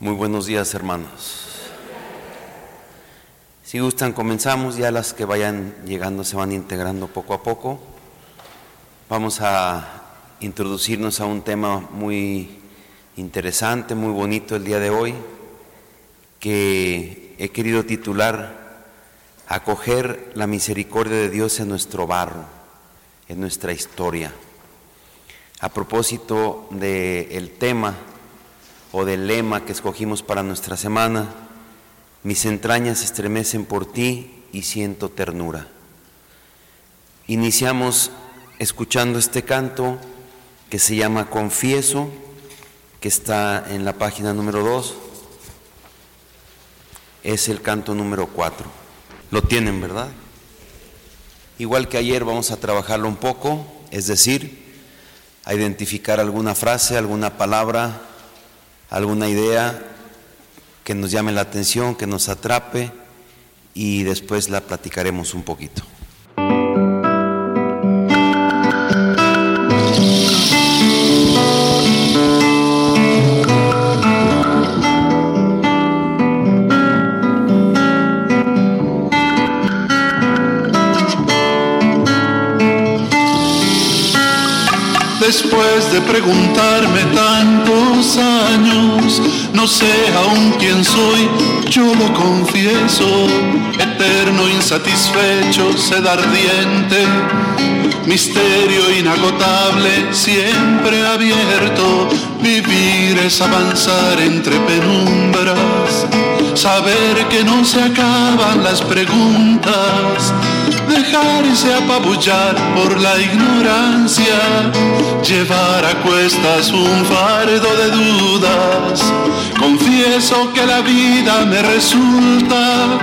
Muy buenos días, hermanos. Si gustan, comenzamos. Ya las que vayan llegando se van integrando poco a poco. Vamos a introducirnos a un tema muy interesante, muy bonito el día de hoy, que he querido titular Acoger la misericordia de Dios en nuestro barro, en nuestra historia. A propósito del tema o del lema que escogimos para nuestra semana, mis entrañas estremecen por ti y siento ternura. Iniciamos escuchando este canto que se llama Confieso, que está en la página número 2. Es el canto número 4. Lo tienen, ¿verdad? Igual que ayer vamos a trabajarlo un poco, es decir, a identificar alguna frase, alguna palabra alguna idea que nos llame la atención, que nos atrape y después la platicaremos un poquito. Después de preguntarme tantos años, no sé aún quién soy, yo lo confieso, eterno, insatisfecho, sed ardiente, misterio inagotable, siempre abierto, vivir es avanzar entre penumbras, saber que no se acaban las preguntas dejarse apabullar por la ignorancia, llevar a cuestas un fardo de dudas. Confieso que la vida me resulta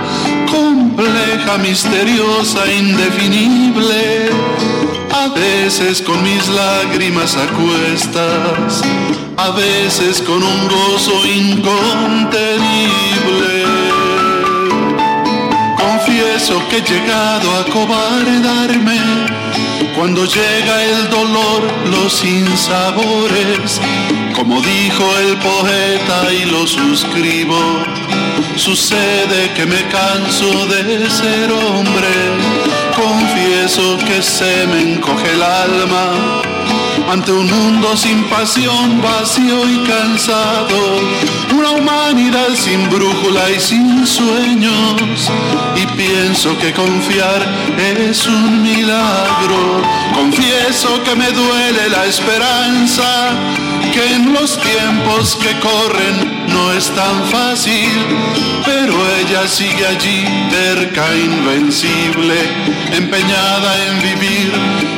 compleja, misteriosa, indefinible. A veces con mis lágrimas a cuestas, a veces con un gozo incontenible que he llegado a cobardarme. Cuando llega el dolor, los sinsabores, como dijo el poeta y lo suscribo, sucede que me canso de ser hombre, confieso que se me encoge el alma ante un mundo sin pasión, vacío y cansado, una humanidad sin brújula y sin sueños. Y pienso que confiar es un milagro. Confieso que me duele la esperanza, que en los tiempos que corren no es tan fácil, pero ella sigue allí, terca, invencible, empeñada en vivir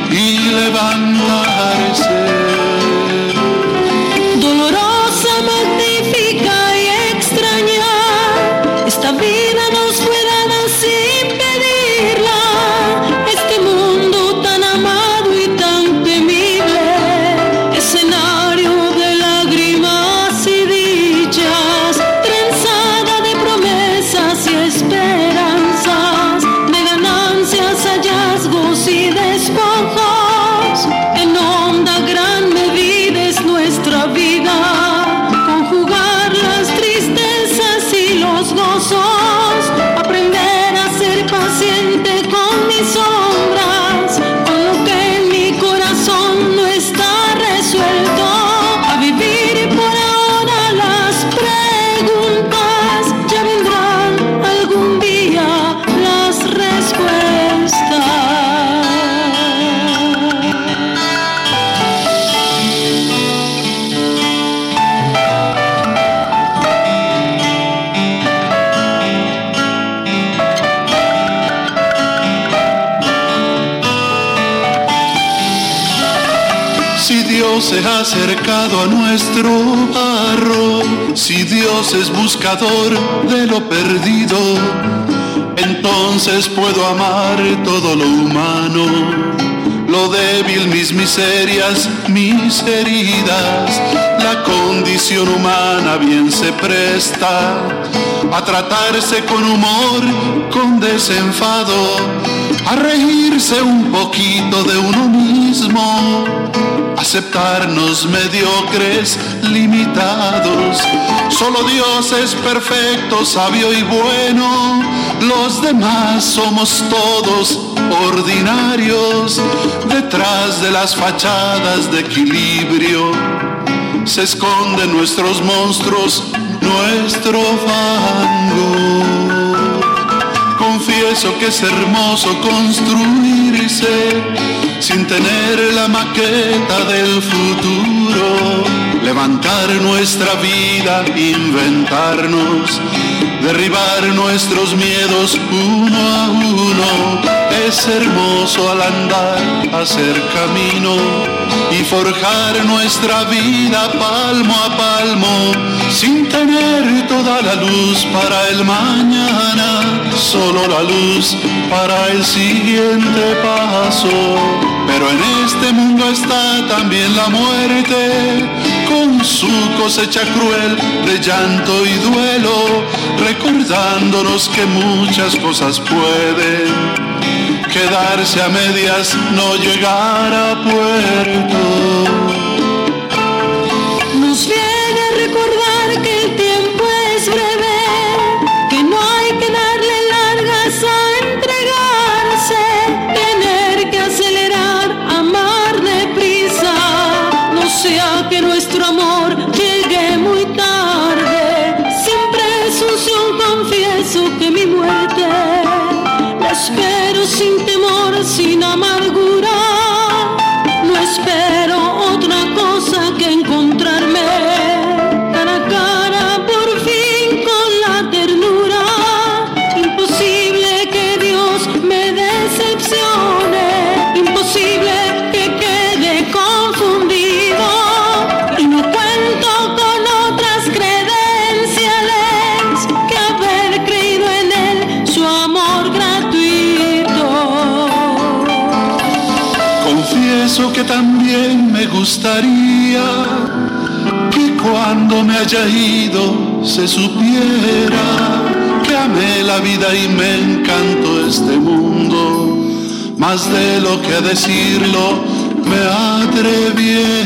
y levantarse. Acercado a nuestro barro, si Dios es buscador de lo perdido, entonces puedo amar todo lo humano, lo débil, mis miserias, mis heridas. La condición humana bien se presta a tratarse con humor, con desenfado, a reírse un poquito de uno mismo aceptarnos mediocres, limitados. Solo Dios es perfecto, sabio y bueno, los demás somos todos ordinarios, detrás de las fachadas de equilibrio se esconden nuestros monstruos, nuestro fango. Que es hermoso construirse sin tener la maqueta del futuro. Levantar nuestra vida, inventarnos, derribar nuestros miedos uno a uno. Es hermoso al andar, hacer camino y forjar nuestra vida palmo a palmo, sin tener toda la luz para el mañana, solo la luz para el siguiente paso. Pero en este mundo está también la muerte, con su cosecha cruel de llanto y duelo, recordándonos que muchas cosas pueden quedarse a medias, no llegar a puerto. Gustaría que cuando me haya ido se supiera que amé la vida y me encantó este mundo, más de lo que decirlo me atreviera.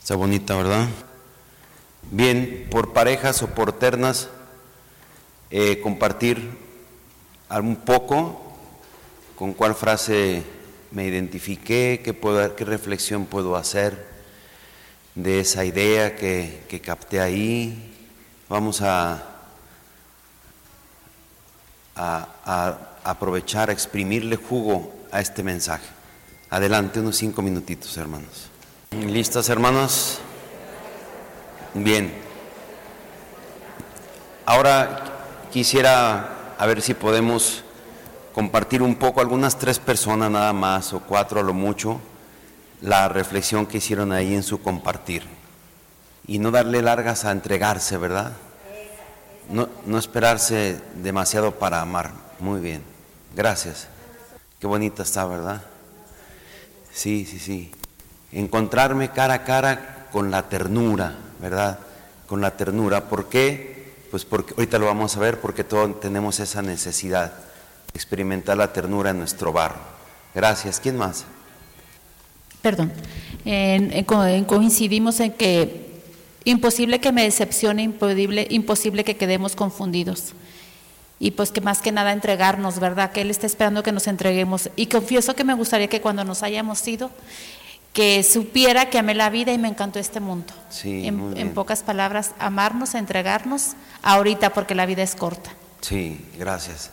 Está bonita, ¿verdad? Bien, por parejas o por ternas, eh, compartir un poco con cuál frase me identifiqué, qué, reflexión puedo hacer de esa idea que, que capté ahí. Vamos a, a, aprovechar, a exprimirle jugo a este mensaje. Adelante, unos cinco minutitos, hermanos. ¿Listas, hermanos? Bien. Ahora quisiera a ver si podemos compartir un poco, algunas tres personas nada más o cuatro a lo mucho, la reflexión que hicieron ahí en su compartir. Y no darle largas a entregarse, ¿verdad? No, no esperarse demasiado para amar. Muy bien. Gracias. Qué bonita está, ¿verdad? Sí, sí, sí. Encontrarme cara a cara con la ternura, ¿verdad? Con la ternura. ¿Por qué? Pues porque ahorita lo vamos a ver, porque todos tenemos esa necesidad, experimentar la ternura en nuestro barro. Gracias. ¿Quién más? Perdón. Coincidimos en que imposible que me decepcione, imposible, imposible que quedemos confundidos. Y pues que más que nada entregarnos, ¿verdad? Que Él está esperando que nos entreguemos. Y confieso que me gustaría que cuando nos hayamos ido, que supiera que amé la vida y me encantó este mundo. Sí, en, muy en bien. pocas palabras, amarnos, entregarnos ahorita porque la vida es corta. Sí, gracias.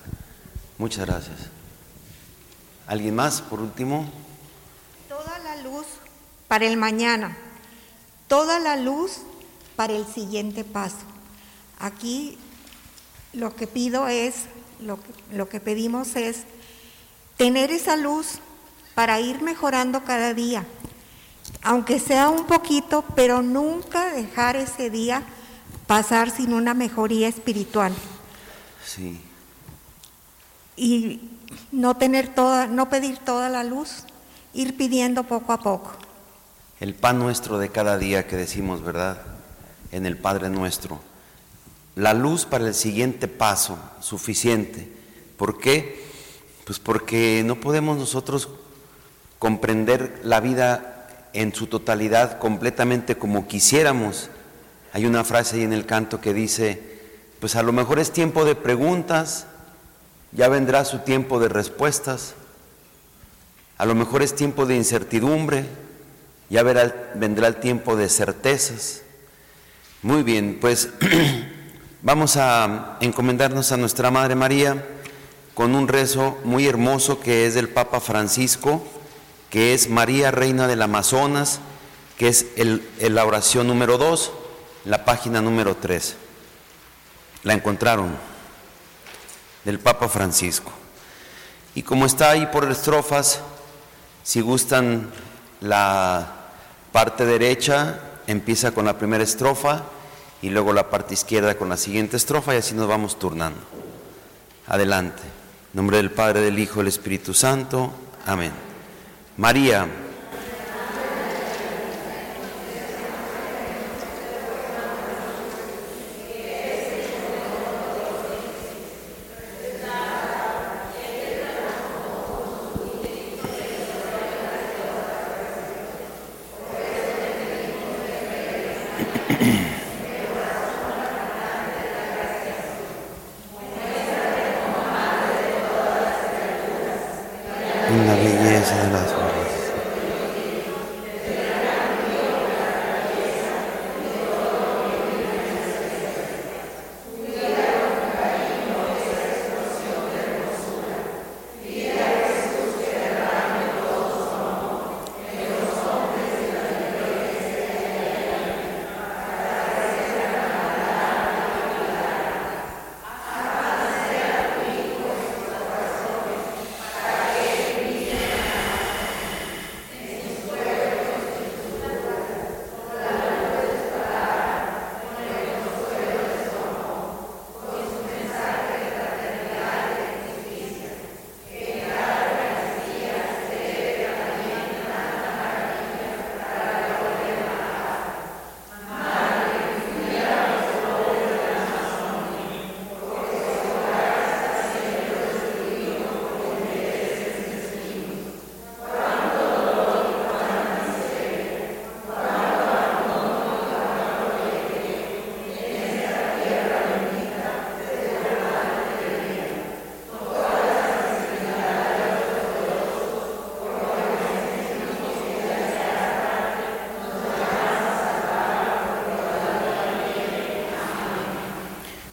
Muchas gracias. ¿Alguien más, por último? Toda la luz para el mañana, toda la luz para el siguiente paso. Aquí lo que pido es, lo que, lo que pedimos es tener esa luz para ir mejorando cada día, aunque sea un poquito, pero nunca dejar ese día pasar sin una mejoría espiritual Sí, y no tener toda, no pedir toda la luz, ir pidiendo poco a poco. el pan nuestro de cada día que decimos, ¿verdad? En el Padre nuestro. la luz para el siguiente paso, suficiente. ¿Por qué? Pues porque no podemos nosotros comprender la vida en su totalidad completamente como quisiéramos. Hay una frase ahí en el canto que dice, pues a lo mejor es tiempo de preguntas, ya vendrá su tiempo de respuestas, a lo mejor es tiempo de incertidumbre, ya vendrá el tiempo de certezas. Muy bien, pues vamos a encomendarnos a nuestra Madre María con un rezo muy hermoso que es del Papa Francisco, que es María Reina del Amazonas, que es el, la oración número 2, la página número 3. La encontraron del Papa Francisco. Y como está ahí por estrofas, si gustan la parte derecha, empieza con la primera estrofa y luego la parte izquierda con la siguiente estrofa y así nos vamos turnando. Adelante. En nombre del Padre, del Hijo, del Espíritu Santo. Amén. María. en la belleza de las flores.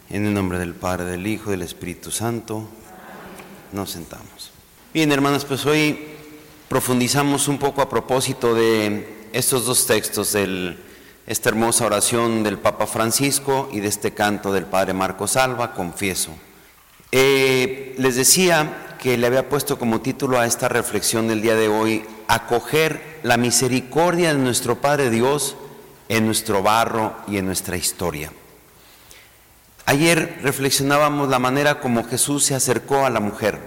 En el nombre del Del Hijo y del Espíritu Santo, nos sentamos. Bien, hermanas, pues hoy profundizamos un poco a propósito de estos dos textos, de esta hermosa oración del Papa Francisco y de este canto del Padre Marcos Alba, Confieso. Eh, les decía que le había puesto como título a esta reflexión del día de hoy, acoger la misericordia de nuestro Padre Dios en nuestro barro y en nuestra historia. Ayer reflexionábamos la manera como Jesús se acercó a la mujer.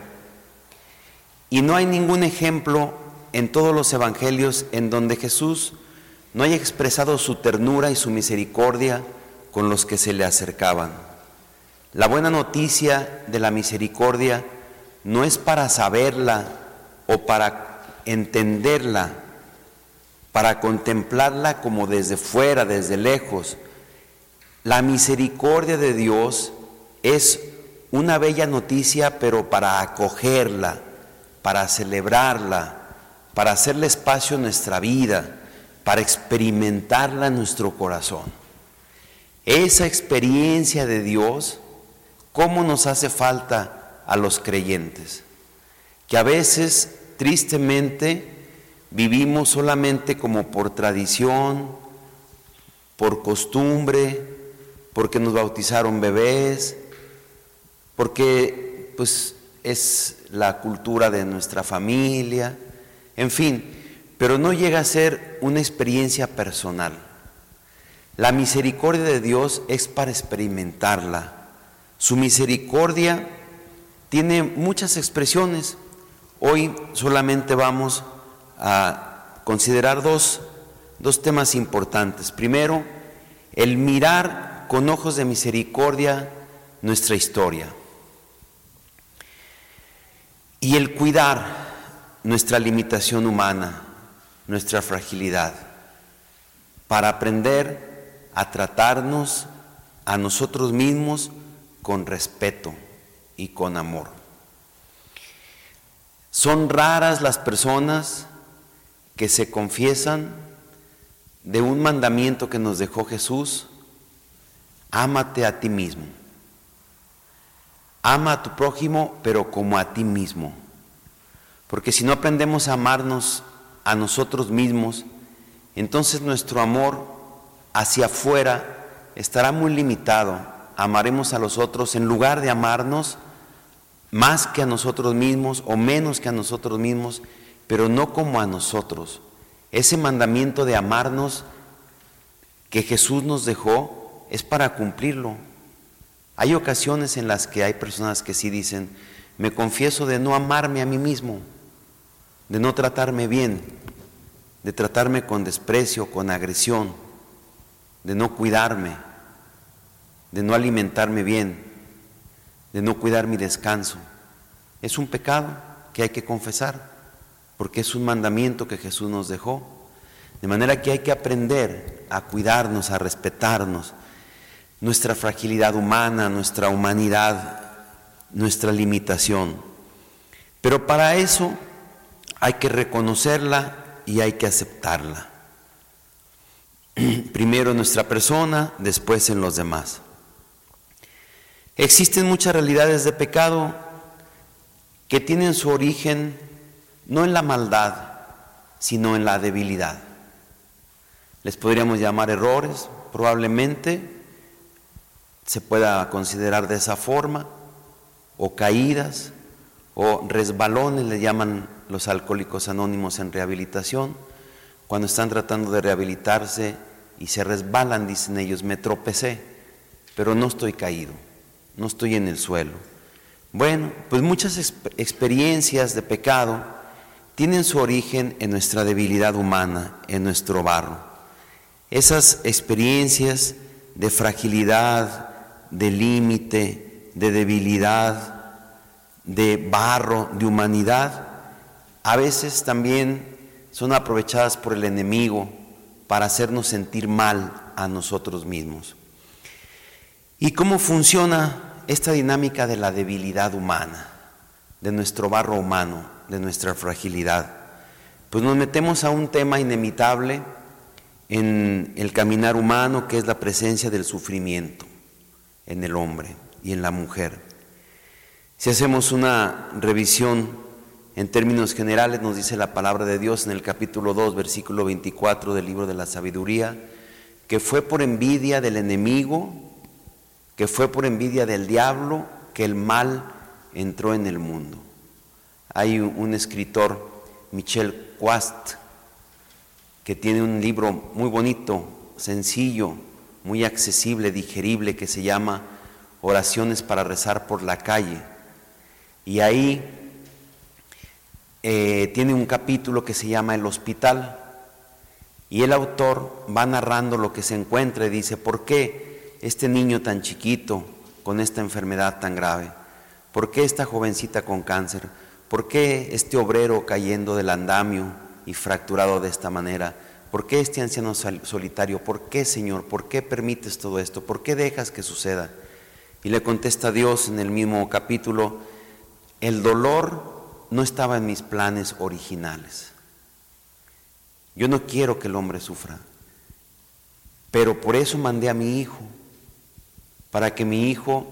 Y no hay ningún ejemplo en todos los evangelios en donde Jesús no haya expresado su ternura y su misericordia con los que se le acercaban. La buena noticia de la misericordia no es para saberla o para entenderla, para contemplarla como desde fuera, desde lejos, la misericordia de Dios es una bella noticia, pero para acogerla, para celebrarla, para hacerle espacio en nuestra vida, para experimentarla en nuestro corazón. Esa experiencia de Dios, ¿cómo nos hace falta a los creyentes? Que a veces, tristemente, vivimos solamente como por tradición, por costumbre, porque nos bautizaron bebés, porque pues es la cultura de nuestra familia, en fin, pero no llega a ser una experiencia personal. La misericordia de Dios es para experimentarla. Su misericordia tiene muchas expresiones. Hoy solamente vamos a considerar dos, dos temas importantes. Primero, el mirar con ojos de misericordia nuestra historia. Y el cuidar nuestra limitación humana, nuestra fragilidad, para aprender a tratarnos a nosotros mismos con respeto y con amor. Son raras las personas que se confiesan de un mandamiento que nos dejó Jesús, ámate a ti mismo. Ama a tu prójimo, pero como a ti mismo. Porque si no aprendemos a amarnos a nosotros mismos, entonces nuestro amor hacia afuera estará muy limitado. Amaremos a los otros en lugar de amarnos más que a nosotros mismos o menos que a nosotros mismos, pero no como a nosotros. Ese mandamiento de amarnos que Jesús nos dejó es para cumplirlo. Hay ocasiones en las que hay personas que sí dicen, me confieso de no amarme a mí mismo, de no tratarme bien, de tratarme con desprecio, con agresión, de no cuidarme, de no alimentarme bien, de no cuidar mi descanso. Es un pecado que hay que confesar, porque es un mandamiento que Jesús nos dejó. De manera que hay que aprender a cuidarnos, a respetarnos, nuestra fragilidad humana, nuestra humanidad, nuestra limitación. Pero para eso hay que reconocerla y hay que aceptarla. Primero en nuestra persona, después en los demás. Existen muchas realidades de pecado que tienen su origen no en la maldad, sino en la debilidad. Les podríamos llamar errores, probablemente se pueda considerar de esa forma, o caídas, o resbalones, le llaman los alcohólicos anónimos en rehabilitación, cuando están tratando de rehabilitarse y se resbalan, dicen ellos, me tropecé, pero no estoy caído no estoy en el suelo. Bueno, pues muchas experiencias de pecado tienen su origen en nuestra debilidad humana, en nuestro barro. Esas experiencias de fragilidad, de límite, de debilidad, de barro, de humanidad, a veces también son aprovechadas por el enemigo para hacernos sentir mal a nosotros mismos. ¿Y cómo funciona esta dinámica de la debilidad humana, de nuestro barro humano, de nuestra fragilidad, pues nos metemos a un tema inimitable en el caminar humano, que es la presencia del sufrimiento en el hombre y en la mujer. Si hacemos una revisión en términos generales, nos dice la palabra de Dios en el capítulo 2, versículo 24 del libro de la sabiduría, que fue por envidia del enemigo que fue por envidia del diablo que el mal entró en el mundo. Hay un escritor, Michel Quast, que tiene un libro muy bonito, sencillo, muy accesible, digerible, que se llama Oraciones para rezar por la calle. Y ahí eh, tiene un capítulo que se llama El hospital. Y el autor va narrando lo que se encuentra y dice, ¿por qué? este niño tan chiquito con esta enfermedad tan grave? ¿Por qué esta jovencita con cáncer? ¿Por qué este obrero cayendo del andamio y fracturado de esta manera? ¿Por qué este anciano solitario? ¿Por qué, Señor? ¿Por qué permites todo esto? ¿Por qué dejas que suceda? Y le contesta Dios en el mismo capítulo, el dolor no estaba en mis planes originales. Yo no quiero que el hombre sufra, pero por eso mandé a mi hijo para que mi hijo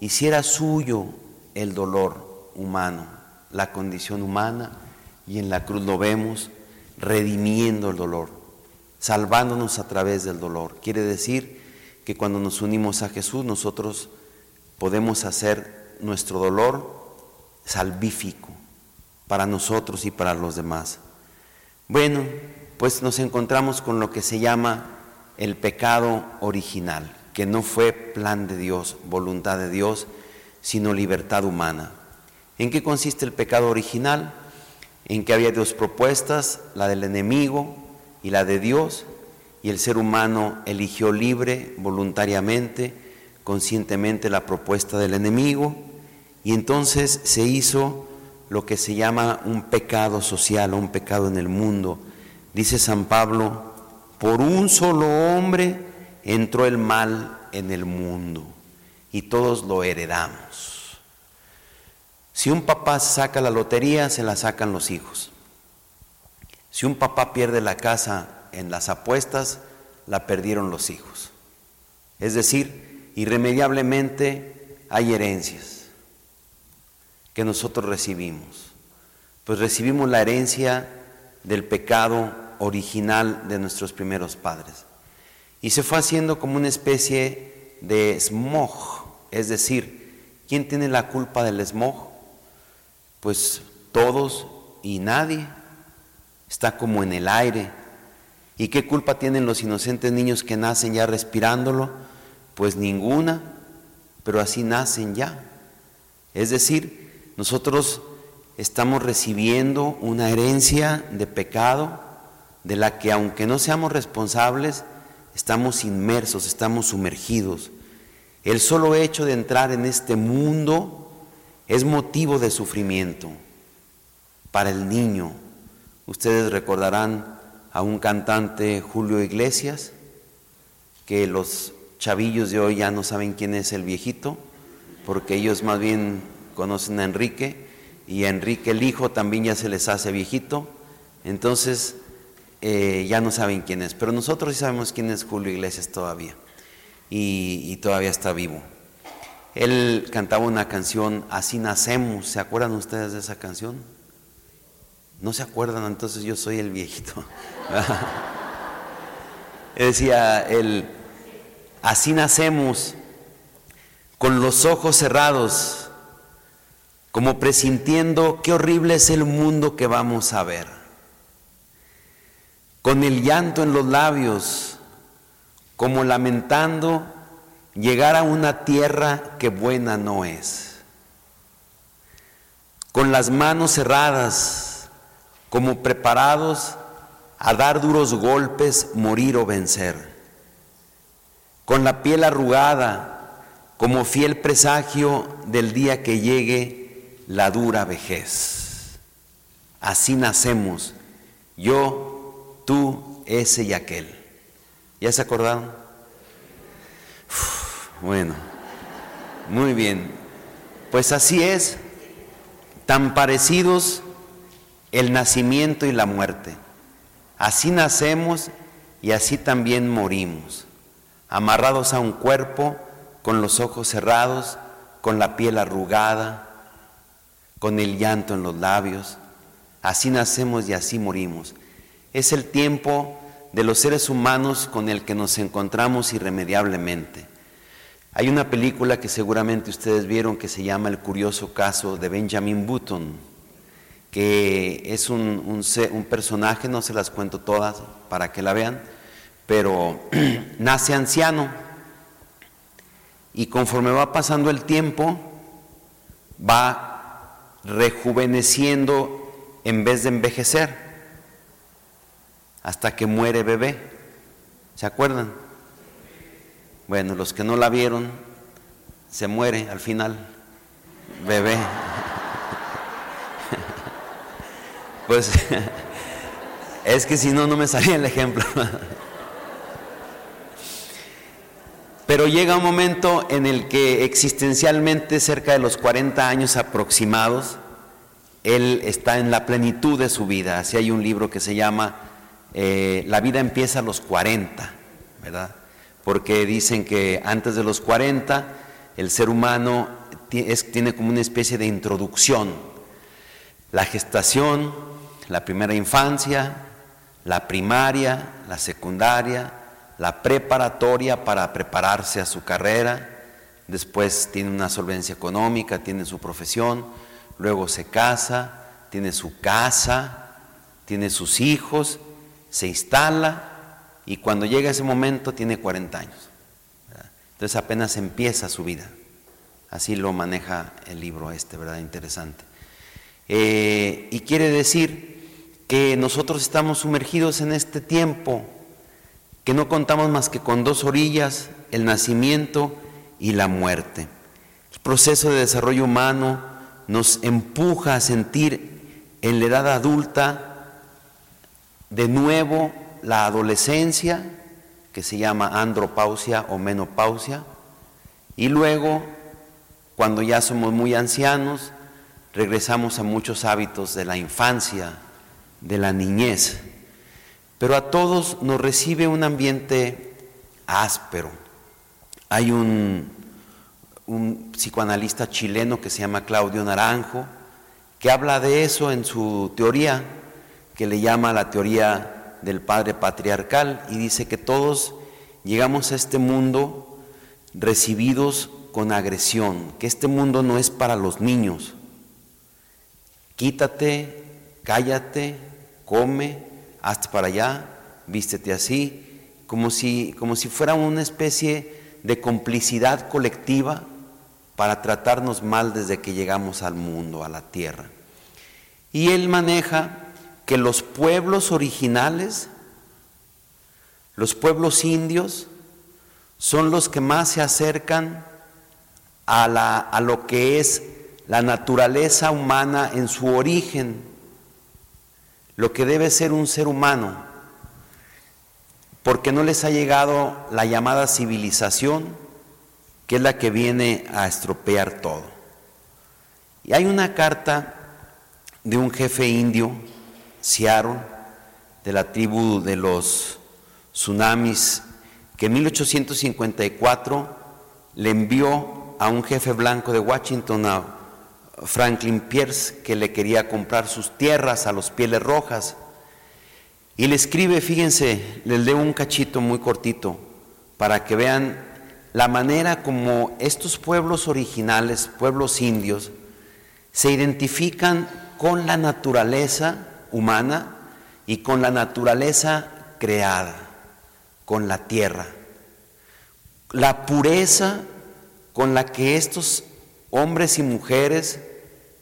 hiciera suyo el dolor humano, la condición humana, y en la cruz lo vemos redimiendo el dolor, salvándonos a través del dolor. Quiere decir que cuando nos unimos a Jesús nosotros podemos hacer nuestro dolor salvífico para nosotros y para los demás. Bueno, pues nos encontramos con lo que se llama el pecado original que no fue plan de Dios, voluntad de Dios, sino libertad humana. ¿En qué consiste el pecado original? En que había dos propuestas, la del enemigo y la de Dios, y el ser humano eligió libre, voluntariamente, conscientemente la propuesta del enemigo y entonces se hizo lo que se llama un pecado social, un pecado en el mundo. Dice San Pablo, por un solo hombre entró el mal en el mundo y todos lo heredamos. Si un papá saca la lotería, se la sacan los hijos. Si un papá pierde la casa en las apuestas, la perdieron los hijos. Es decir, irremediablemente hay herencias que nosotros recibimos. Pues recibimos la herencia del pecado original de nuestros primeros padres. Y se fue haciendo como una especie de smog, es decir, ¿quién tiene la culpa del smog? Pues todos y nadie. Está como en el aire. ¿Y qué culpa tienen los inocentes niños que nacen ya respirándolo? Pues ninguna, pero así nacen ya. Es decir, nosotros estamos recibiendo una herencia de pecado de la que aunque no seamos responsables, estamos inmersos, estamos sumergidos. El solo hecho de entrar en este mundo es motivo de sufrimiento para el niño. Ustedes recordarán a un cantante, Julio Iglesias, que los chavillos de hoy ya no saben quién es el viejito, porque ellos más bien conocen a Enrique y a Enrique el hijo también ya se les hace viejito, entonces eh, ya no saben quién es, pero nosotros sí sabemos quién es Julio Iglesias todavía y, y todavía está vivo. Él cantaba una canción, Así nacemos, ¿se acuerdan ustedes de esa canción? No se acuerdan, entonces yo soy el viejito. Decía él, así nacemos, con los ojos cerrados, como presintiendo qué horrible es el mundo que vamos a ver, con el llanto en los labios, como lamentando llegar a una tierra que buena no es, con las manos cerradas, como preparados a dar duros golpes, morir o vencer, con la piel arrugada, como fiel presagio del día que llegue la dura vejez. Así nacemos, yo, tú, ese y aquel. ¿Ya se acordaron? bueno, muy bien. Pues así es, tan parecidos el nacimiento y la muerte. Así nacemos y así también morimos, amarrados a un cuerpo, con los ojos cerrados, con la piel arrugada, con el llanto en los labios. Así nacemos y así morimos. Es el tiempo de los seres humanos con el que nos encontramos irremediablemente. Hay una película que seguramente ustedes vieron que se llama El curioso caso de Benjamin Button que es un, personaje, no se las cuento todas para que la vean, pero nace anciano y conforme va pasando el tiempo va rejuveneciendo en vez de envejecer hasta que muere bebé. ¿Se acuerdan? Bueno, los que no la vieron, se muere al final, bebé. Pues es que si no, no me salía el ejemplo. Pero llega un momento en el que existencialmente, cerca de los 40 años aproximados, él está en la plenitud de su vida. Así hay un libro que se llama eh, La vida empieza a los 40, ¿verdad? Porque dicen que antes de los 40 el ser humano tiene como una especie de introducción. La gestación, la primera infancia, la primaria, la secundaria, la preparatoria para prepararse a su carrera, después tiene una solvencia económica, tiene su profesión, luego se casa, tiene su casa, tiene sus hijos, se instala y cuando llega ese momento tiene 40 años. Entonces apenas empieza su vida. Así lo maneja el libro este, ¿verdad? Interesante. Eh, y quiere decir que nosotros estamos sumergidos en este tiempo que no contamos más que con dos orillas, el nacimiento y la muerte. El proceso de desarrollo humano nos empuja a sentir en la edad adulta de nuevo la adolescencia, que se llama andropausia o menopausia, y luego, cuando ya somos muy ancianos, regresamos a muchos hábitos de la infancia, de la niñez. Pero a todos nos recibe un ambiente áspero. Hay un, psicoanalista chileno que se llama Claudio Naranjo, que habla de eso en su teoría, que le llama la teoría del padre patriarcal, y dice que todos llegamos a este mundo recibidos con agresión, que este mundo no es para los niños. Quítate, cállate, come, hazte para allá, vístete así, como si, como si fuera una especie de complicidad colectiva para tratarnos mal desde que llegamos al mundo, a la tierra. Y él maneja que los pueblos originales, los pueblos indios, son los que más se acercan a, la, a lo que es la naturaleza humana en su origen, lo que debe ser un ser humano, porque no les ha llegado la llamada civilización, que es la que viene a estropear todo. Y hay una carta de un jefe indio, Seattle, de la tribu de los tsunamis, que en 1854 le envió a un jefe blanco de Washington, a Franklin Pierce, que le quería comprar sus tierras a los pieles rojas. Y le escribe, fíjense, les leo un cachito muy cortito para que vean la manera como estos pueblos originales, pueblos indios, se identifican con la naturaleza humana y con la naturaleza creada, con la tierra. La pureza con la que estos hombres y mujeres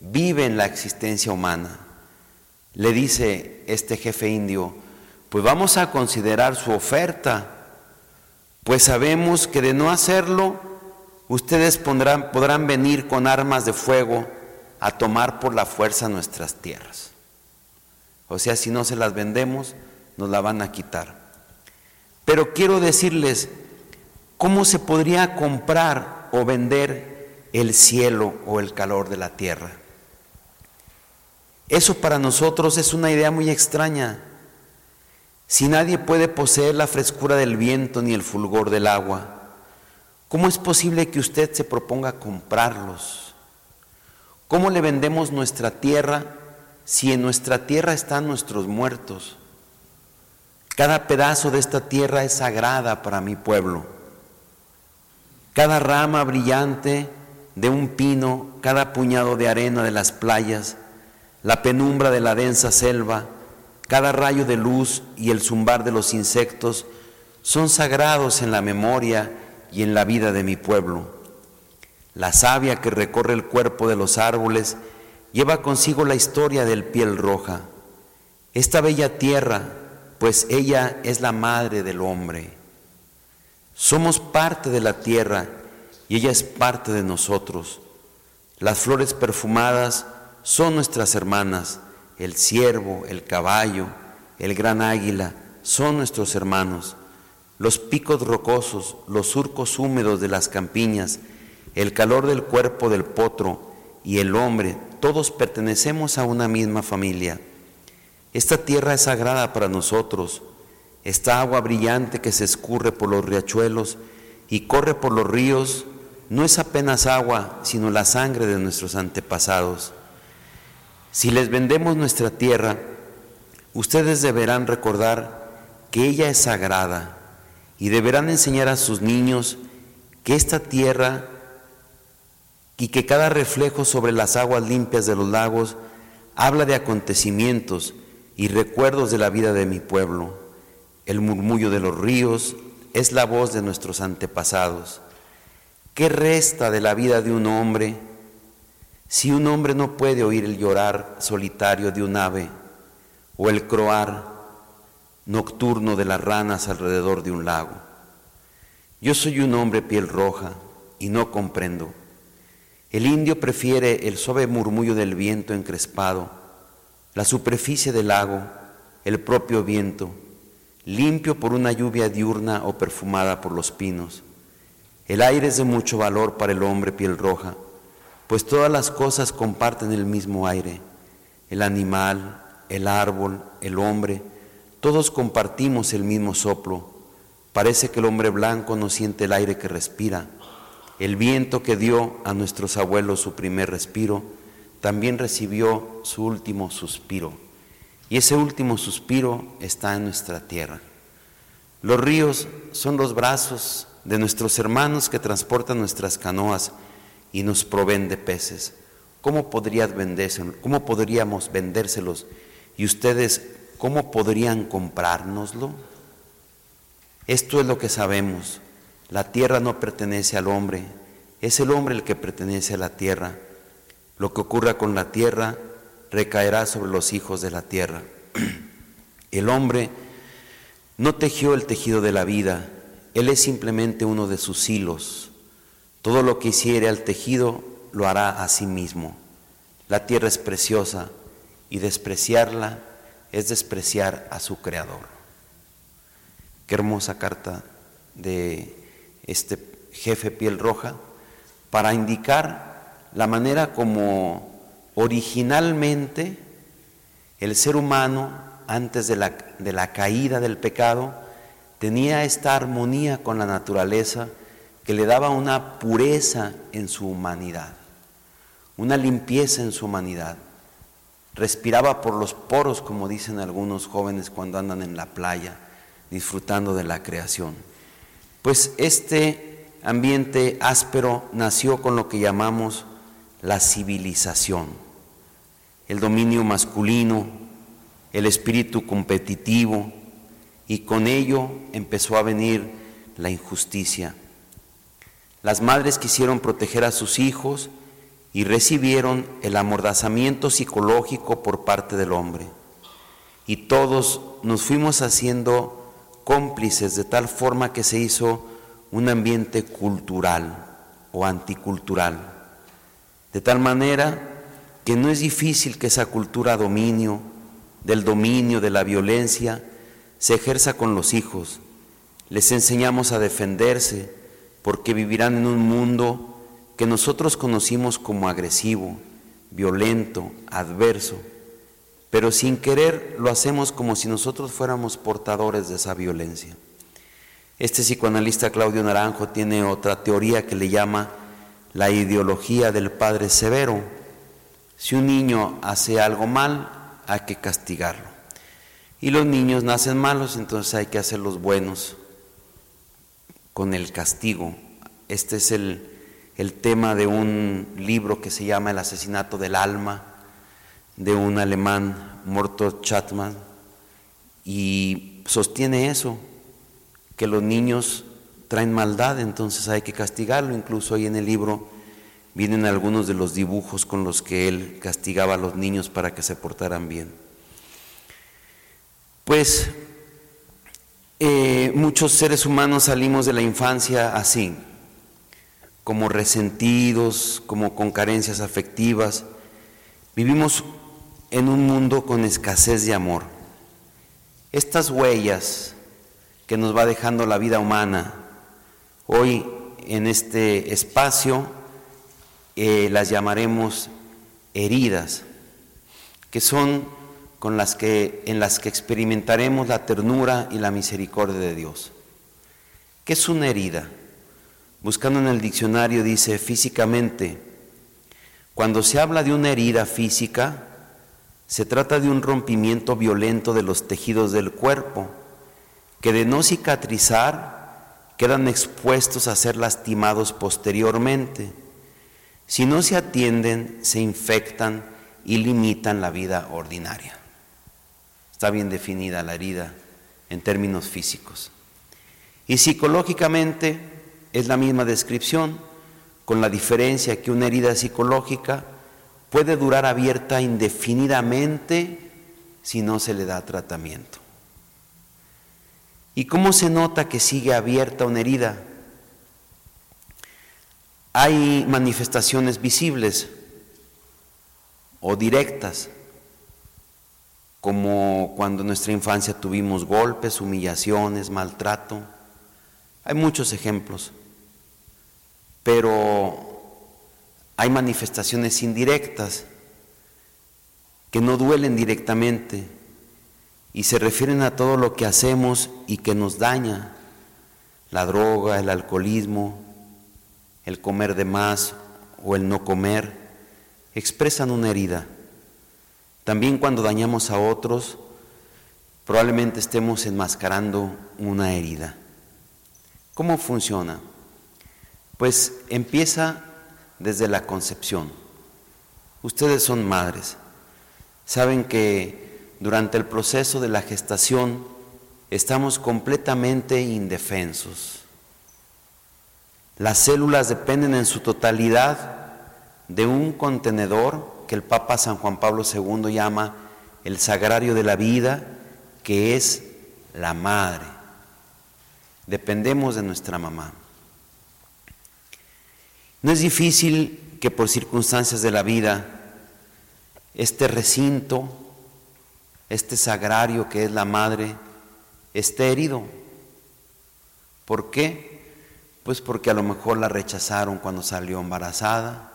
viven la existencia humana. Le dice este jefe indio, pues vamos a considerar su oferta, pues sabemos que de no hacerlo, ustedes podrán venir con armas de fuego a tomar por la fuerza nuestras tierras. O sea, si no se las vendemos, nos la van a quitar. Pero quiero decirles, ¿cómo se podría comprar o vender el cielo o el calor de la tierra? Eso para nosotros es una idea muy extraña. Si nadie puede poseer la frescura del viento ni el fulgor del agua, ¿cómo es posible que usted se proponga comprarlos? ¿Cómo le vendemos nuestra tierra si en nuestra tierra están nuestros muertos? Cada pedazo de esta tierra es sagrada para mi pueblo. Cada rama brillante de un pino, cada puñado de arena de las playas, la penumbra de la densa selva, cada rayo de luz y el zumbar de los insectos son sagrados en la memoria y en la vida de mi pueblo. La savia que recorre el cuerpo de los árboles lleva consigo la historia del piel roja. Esta bella tierra, pues ella es la madre del hombre. Somos parte de la tierra y ella es parte de nosotros. Las flores perfumadas son nuestras hermanas, el ciervo, el caballo, el gran águila, son nuestros hermanos. Los picos rocosos, los surcos húmedos de las campiñas, el calor del cuerpo del potro y el hombre, todos pertenecemos a una misma familia. Esta tierra es sagrada para nosotros. Esta agua brillante que se escurre por los riachuelos y corre por los ríos no es apenas agua, sino la sangre de nuestros antepasados. Si les vendemos nuestra tierra, ustedes deberán recordar que ella es sagrada y deberán enseñar a sus niños que esta tierra y que cada reflejo sobre las aguas limpias de los lagos habla de acontecimientos y recuerdos de la vida de mi pueblo. El murmullo de los ríos es la voz de nuestros antepasados. ¿Qué resta de la vida de un hombre? Si un hombre no puede oír el llorar solitario de un ave o el croar nocturno de las ranas alrededor de un lago. Yo soy un hombre piel roja y no comprendo. El indio prefiere el suave murmullo del viento encrespado, la superficie del lago, el propio viento, limpio por una lluvia diurna o perfumada por los pinos. El aire es de mucho valor para el hombre piel roja, pues todas las cosas comparten el mismo aire. El animal, el árbol, el hombre, todos compartimos el mismo soplo. Parece que el hombre blanco no siente el aire que respira. El viento que dio a nuestros abuelos su primer respiro, también recibió su último suspiro. Y ese último suspiro está en nuestra tierra. Los ríos son los brazos de nuestros hermanos que transportan nuestras canoas y nos proveen de peces. ¿Cómo, ¿Cómo podríamos vendérselos? ¿Y ustedes cómo podrían comprárnoslo? Esto es lo que sabemos. La tierra no pertenece al hombre, es el hombre el que pertenece a la tierra. Lo que ocurra con la tierra recaerá sobre los hijos de la tierra. El hombre no tejió el tejido de la vida, él es simplemente uno de sus hilos. Todo lo que hiciere al tejido lo hará a sí mismo. La tierra es preciosa y despreciarla es despreciar a su creador. Qué hermosa carta de este jefe piel roja para indicar la manera como originalmente el ser humano, antes de la, de la caída del pecado, tenía esta armonía con la naturaleza que le daba una pureza en su humanidad, una limpieza en su humanidad. Respiraba por los poros, como dicen algunos jóvenes cuando andan en la playa, disfrutando de la creación. Pues este ambiente áspero nació con lo que llamamos la civilización, el dominio masculino, el espíritu competitivo, y con ello empezó a venir la injusticia. Las madres quisieron proteger a sus hijos y recibieron el amordazamiento psicológico por parte del hombre. Y todos nos fuimos haciendo cómplices de tal forma que se hizo un ambiente cultural o anticultural. De tal manera que no es difícil que esa cultura dominio, del dominio, de la violencia, se ejerza con los hijos. Les enseñamos a defenderse porque vivirán en un mundo que nosotros conocimos como agresivo, violento, adverso, pero sin querer lo hacemos como si nosotros fuéramos portadores de esa violencia. Este psicoanalista Claudio Naranjo tiene otra teoría que le llama la ideología del padre severo. Si un niño hace algo mal, hay que castigarlo. Y los niños nacen malos, entonces hay que hacerlos buenos con el castigo. Este es el, el tema de un libro que se llama El asesinato del alma, de un alemán, Morto Chatman, y sostiene eso, que los niños traen maldad, entonces hay que castigarlo. Incluso ahí en el libro vienen algunos de los dibujos con los que él castigaba a los niños para que se portaran bien. Pues eh, muchos seres humanos salimos de la infancia así, como resentidos, como con carencias afectivas. Vivimos en un mundo con escasez de amor. Estas huellas que nos va dejando la vida humana, hoy en este espacio eh, las llamaremos heridas, que son con las que, en las que experimentaremos la ternura y la misericordia de Dios. ¿Qué es una herida? Buscando en el diccionario dice físicamente, cuando se habla de una herida física, se trata de un rompimiento violento de los tejidos del cuerpo, que de no cicatrizar quedan expuestos a ser lastimados posteriormente. Si no se atienden, se infectan y limitan la vida ordinaria. Está bien definida la herida en términos físicos. Y psicológicamente es la misma descripción, con la diferencia que una herida psicológica puede durar abierta indefinidamente si no se le da tratamiento. ¿Y cómo se nota que sigue abierta una herida? Hay manifestaciones visibles o directas, como cuando en nuestra infancia tuvimos golpes, humillaciones, maltrato. Hay muchos ejemplos, pero hay manifestaciones indirectas que no duelen directamente y se refieren a todo lo que hacemos y que nos daña, la droga, el alcoholismo, el comer de más o el no comer, expresan una herida. También cuando dañamos a otros, probablemente estemos enmascarando una herida. ¿Cómo funciona? Pues empieza desde la concepción. Ustedes son madres. Saben que durante el proceso de la gestación estamos completamente indefensos. Las células dependen en su totalidad de un contenedor que el Papa San Juan Pablo II llama el sagrario de la vida, que es la madre. Dependemos de nuestra mamá. No es difícil que por circunstancias de la vida este recinto, este sagrario que es la madre, esté herido. ¿Por qué? Pues porque a lo mejor la rechazaron cuando salió embarazada,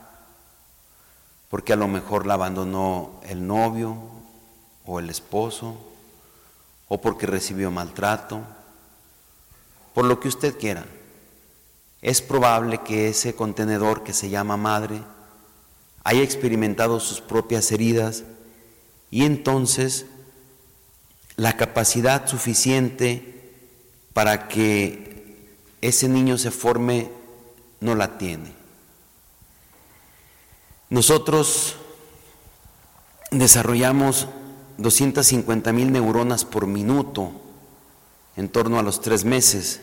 porque a lo mejor la abandonó el novio o el esposo, o porque recibió maltrato, por lo que usted quiera. Es probable que ese contenedor que se llama madre haya experimentado sus propias heridas y entonces la capacidad suficiente para que ese niño se forme no la tiene. Nosotros desarrollamos 250 mil neuronas por minuto en torno a los tres meses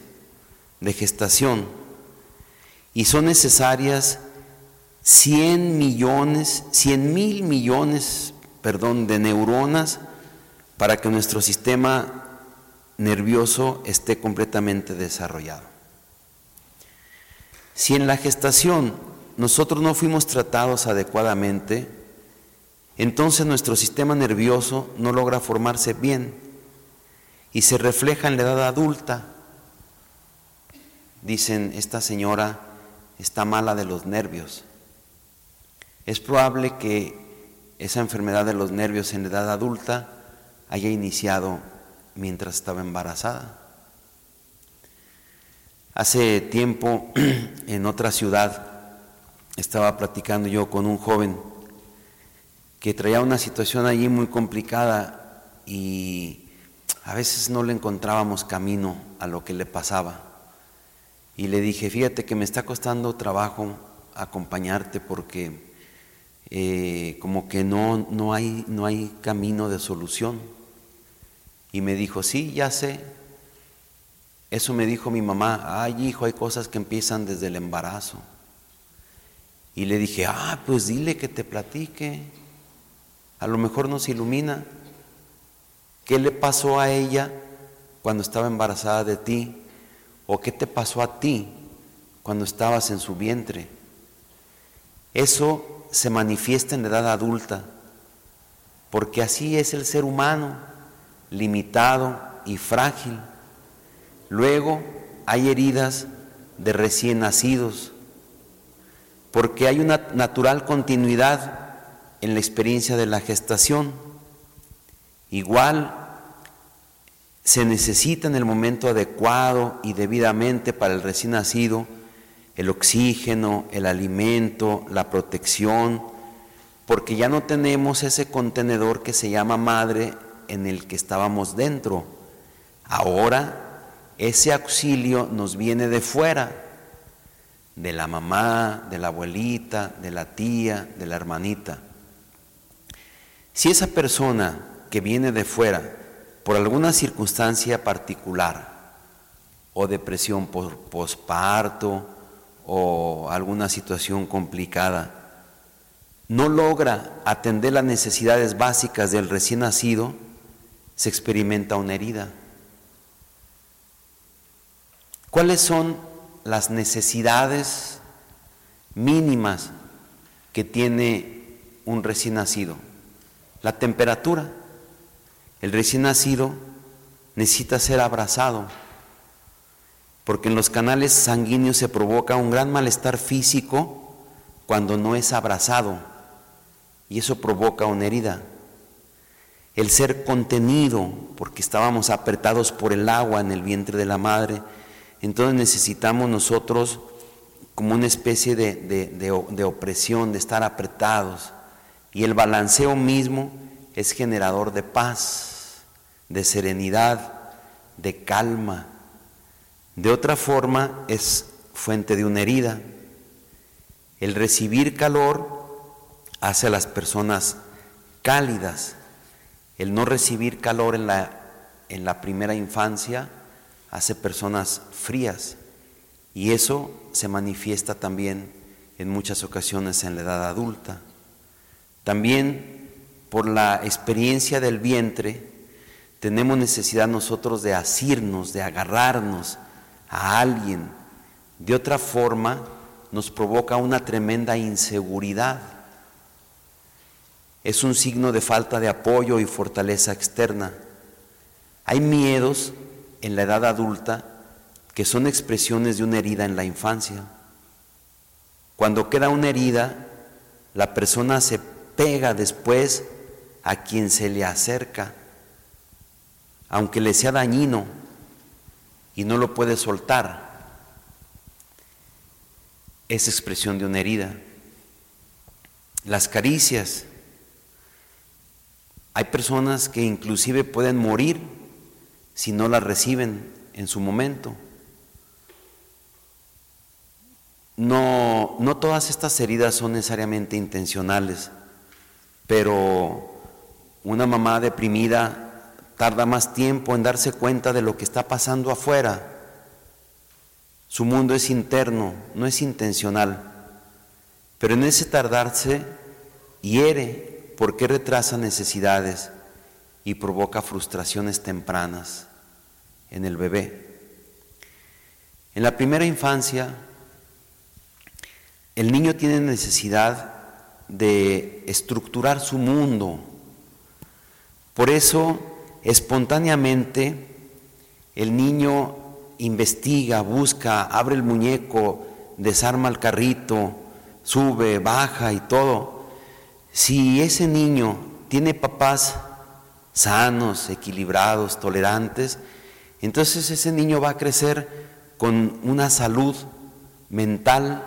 de gestación y son necesarias 100 millones, 100 mil millones, perdón, de neuronas para que nuestro sistema nervioso esté completamente desarrollado. Si en la gestación nosotros no fuimos tratados adecuadamente, entonces nuestro sistema nervioso no logra formarse bien y se refleja en la edad adulta. Dicen, esta señora está mala de los nervios. Es probable que esa enfermedad de los nervios en edad adulta haya iniciado mientras estaba embarazada. Hace tiempo en otra ciudad estaba platicando yo con un joven que traía una situación allí muy complicada y a veces no le encontrábamos camino a lo que le pasaba. Y le dije, fíjate que me está costando trabajo acompañarte porque eh, como que no, no, hay, no hay camino de solución. Y me dijo, sí, ya sé. Eso me dijo mi mamá, ay hijo, hay cosas que empiezan desde el embarazo. Y le dije, ah, pues dile que te platique. A lo mejor nos ilumina. ¿Qué le pasó a ella cuando estaba embarazada de ti? ¿O qué te pasó a ti cuando estabas en su vientre? Eso se manifiesta en la edad adulta, porque así es el ser humano, limitado y frágil. Luego hay heridas de recién nacidos, porque hay una natural continuidad en la experiencia de la gestación. Igual se necesita en el momento adecuado y debidamente para el recién nacido el oxígeno, el alimento, la protección, porque ya no tenemos ese contenedor que se llama madre en el que estábamos dentro. Ahora ese auxilio nos viene de fuera, de la mamá, de la abuelita, de la tía, de la hermanita. Si esa persona que viene de fuera, por alguna circunstancia particular, o depresión por posparto, o alguna situación complicada, no logra atender las necesidades básicas del recién nacido, se experimenta una herida. ¿Cuáles son las necesidades mínimas que tiene un recién nacido? La temperatura. El recién nacido necesita ser abrazado, porque en los canales sanguíneos se provoca un gran malestar físico cuando no es abrazado, y eso provoca una herida. El ser contenido, porque estábamos apretados por el agua en el vientre de la madre, entonces necesitamos nosotros como una especie de, de opresión, de estar apretados. Y el balanceo mismo es generador de paz, de serenidad, de calma. De otra forma es fuente de una herida. El recibir calor hace a las personas cálidas. El no recibir calor en la, en la primera infancia hace personas frías. Y eso se manifiesta también en muchas ocasiones en la edad adulta. También por la experiencia del vientre, tenemos necesidad nosotros de asirnos, de agarrarnos a alguien. De otra forma, nos provoca una tremenda inseguridad. Es un signo de falta de apoyo y fortaleza externa. Hay miedos en la edad adulta que son expresiones de una herida en la infancia. Cuando queda una herida, la persona se pega después a quien se le acerca, aunque le sea dañino y no lo puede soltar. Es expresión de una herida. Las caricias. Hay personas que inclusive pueden morir si no las reciben en su momento. No, no todas estas heridas son necesariamente intencionales pero una mamá deprimida tarda más tiempo en darse cuenta de lo que está pasando afuera. Su mundo es interno, no es intencional. Pero en ese tardarse hiere porque retrasa necesidades y provoca frustraciones tempranas en el bebé. En la primera infancia, el niño tiene necesidad de estructurar su mundo. Por eso, espontáneamente, el niño investiga, busca, abre el muñeco, desarma el carrito, sube, baja y todo. Si ese niño tiene papás sanos, equilibrados, tolerantes, entonces ese niño va a crecer con una salud mental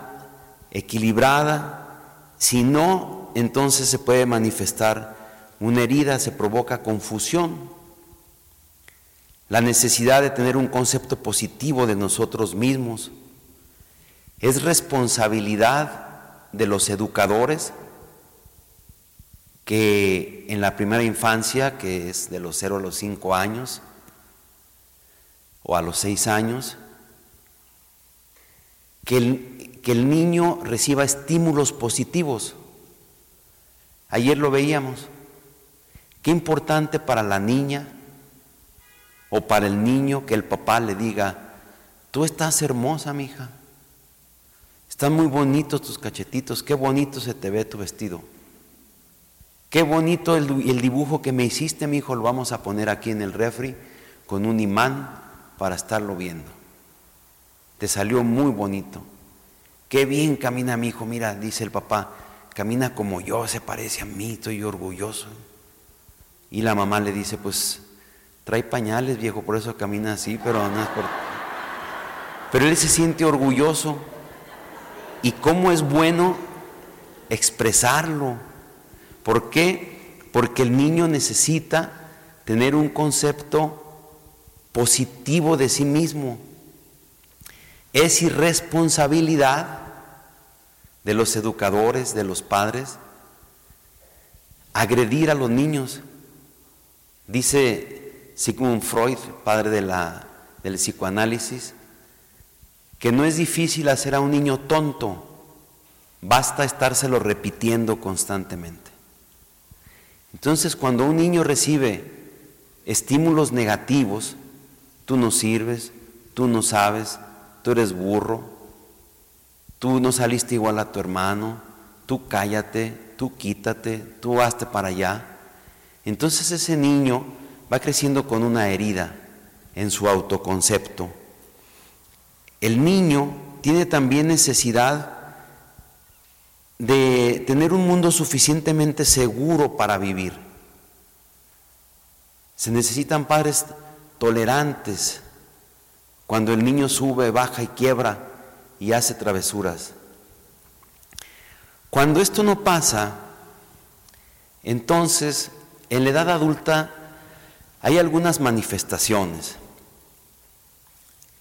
equilibrada, si no, entonces se puede manifestar una herida, se provoca confusión. La necesidad de tener un concepto positivo de nosotros mismos es responsabilidad de los educadores que en la primera infancia, que es de los 0 a los 5 años o a los 6 años, que el, que el niño reciba estímulos positivos. Ayer lo veíamos. Qué importante para la niña o para el niño que el papá le diga, tú estás hermosa, mija. Están muy bonitos tus cachetitos, qué bonito se te ve tu vestido. Qué bonito el, dibujo que me hiciste, mi hijo, lo vamos a poner aquí en el refri con un imán para estarlo viendo. Te salió muy bonito. Qué bien camina mi hijo, mira, dice el papá, camina como yo, se parece a mí, estoy orgulloso. Y la mamá le dice, pues trae pañales, viejo, por eso camina así, pero no es por... Pero él se siente orgulloso. ¿Y cómo es bueno expresarlo? ¿Por qué? Porque el niño necesita tener un concepto positivo de sí mismo. Es irresponsabilidad de los educadores, de los padres, agredir a los niños. Dice Sigmund Freud, padre del psicoanálisis, que no es difícil hacer a un niño tonto, basta estárselo repitiendo constantemente. Entonces, cuando un niño recibe estímulos negativos, tú no sirves, tú no sabes, tú eres burro, tú no saliste igual a tu hermano, tú cállate, tú quítate, tú hazte para allá. Entonces ese niño va creciendo con una herida en su autoconcepto. El niño tiene también necesidad de tener un mundo suficientemente seguro para vivir. Se necesitan padres tolerantes cuando el niño sube, baja y quiebra y hace travesuras. Cuando esto no pasa, entonces en la edad adulta hay algunas manifestaciones.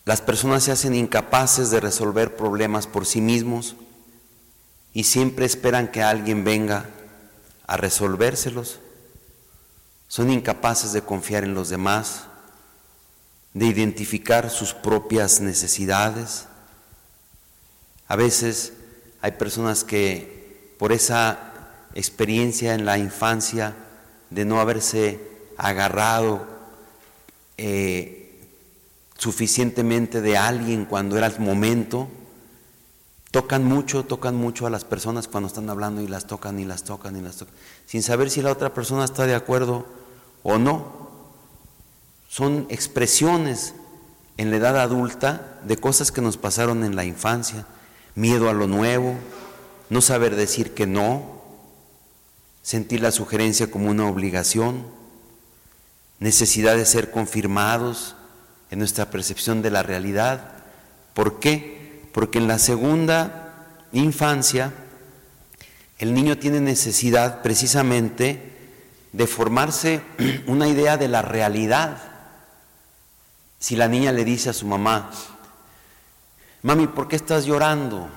Las personas se hacen incapaces de resolver problemas por sí mismos y siempre esperan que alguien venga a resolvérselos. Son incapaces de confiar en los demás, de identificar sus propias necesidades. A veces hay personas que por esa experiencia en la infancia de no haberse agarrado eh, suficientemente de alguien cuando era el momento. Tocan mucho, tocan mucho a las personas cuando están hablando y las tocan y las tocan y las tocan, sin saber si la otra persona está de acuerdo o no. Son expresiones en la edad adulta de cosas que nos pasaron en la infancia. Miedo a lo nuevo, no saber decir que no, sentir la sugerencia como una obligación, necesidad de ser confirmados, en nuestra percepción de la realidad. ¿Por qué? Porque en la segunda infancia el niño tiene necesidad precisamente de formarse una idea de la realidad. Si la niña le dice a su mamá, mami, ¿por qué estás llorando?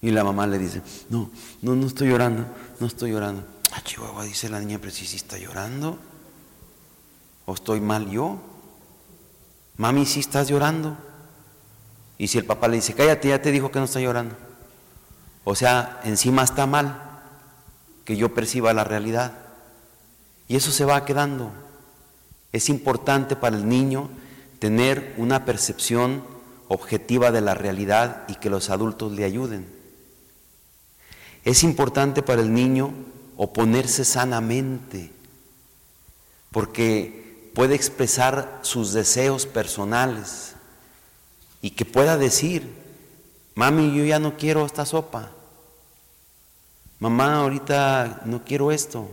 Y la mamá le dice, no, no, no estoy llorando, no estoy llorando. Ah, Chihuahua, dice la niña, pero si sí está llorando, o estoy mal yo. Mami, si estás llorando. Y si el papá le dice, cállate, ya te dijo que no está llorando. O sea, encima está mal que yo perciba la realidad. Y eso se va quedando. Es importante para el niño tener una percepción objetiva de la realidad y que los adultos le ayuden. Es importante para el niño oponerse sanamente, porque puede expresar sus deseos personales y que pueda decir, mami, yo ya no quiero esta sopa, mamá, ahorita no quiero esto.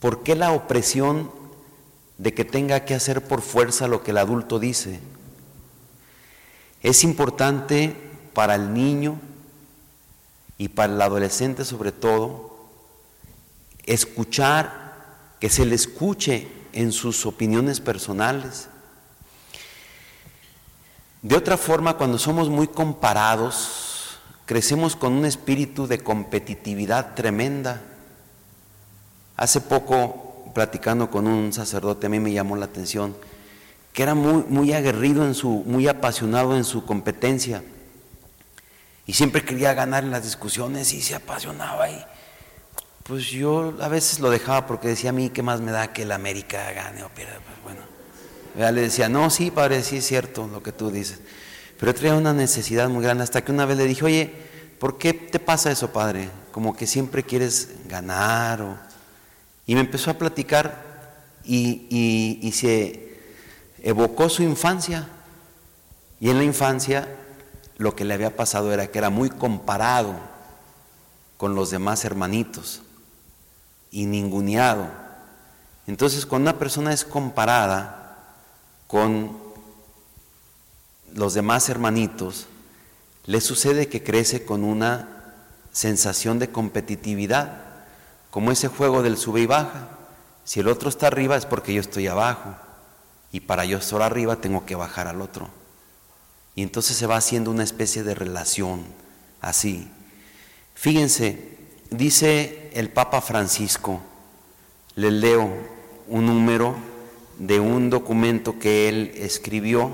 ¿Por qué la opresión de que tenga que hacer por fuerza lo que el adulto dice? Es importante para el niño y para el adolescente sobre todo escuchar que se le escuche en sus opiniones personales. De otra forma, cuando somos muy comparados, crecemos con un espíritu de competitividad tremenda. Hace poco, platicando con un sacerdote, a mí me llamó la atención, que era muy, muy aguerrido en su, muy apasionado en su competencia. Y siempre quería ganar en las discusiones y se apasionaba y pues yo a veces lo dejaba porque decía a mí, ¿qué más me da que el América gane o pierda? Pues bueno, le decía, no, sí, padre, sí es cierto lo que tú dices. Pero traía una necesidad muy grande hasta que una vez le dije, oye, ¿por qué te pasa eso, padre? Como que siempre quieres ganar. Y me empezó a platicar y, y se evocó su infancia. Y en la infancia lo que le había pasado era que era muy comparado con los demás hermanitos y ninguneado. Entonces, cuando una persona es comparada con los demás hermanitos, le sucede que crece con una sensación de competitividad, como ese juego del sube y baja. Si el otro está arriba es porque yo estoy abajo, y para yo estar arriba tengo que bajar al otro. Y entonces se va haciendo una especie de relación así. Fíjense, Dice el Papa Francisco, le leo un número de un documento que él escribió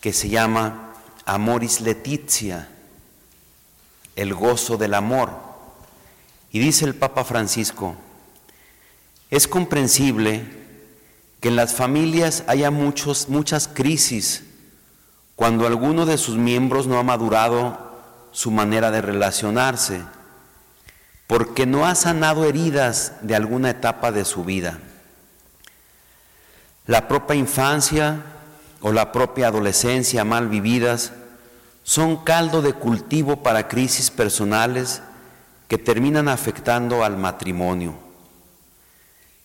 que se llama Amoris Letizia, el gozo del amor. Y dice el Papa Francisco, es comprensible que en las familias haya muchos, muchas crisis cuando alguno de sus miembros no ha madurado su manera de relacionarse, porque no ha sanado heridas de alguna etapa de su vida. La propia infancia o la propia adolescencia mal vividas son caldo de cultivo para crisis personales que terminan afectando al matrimonio.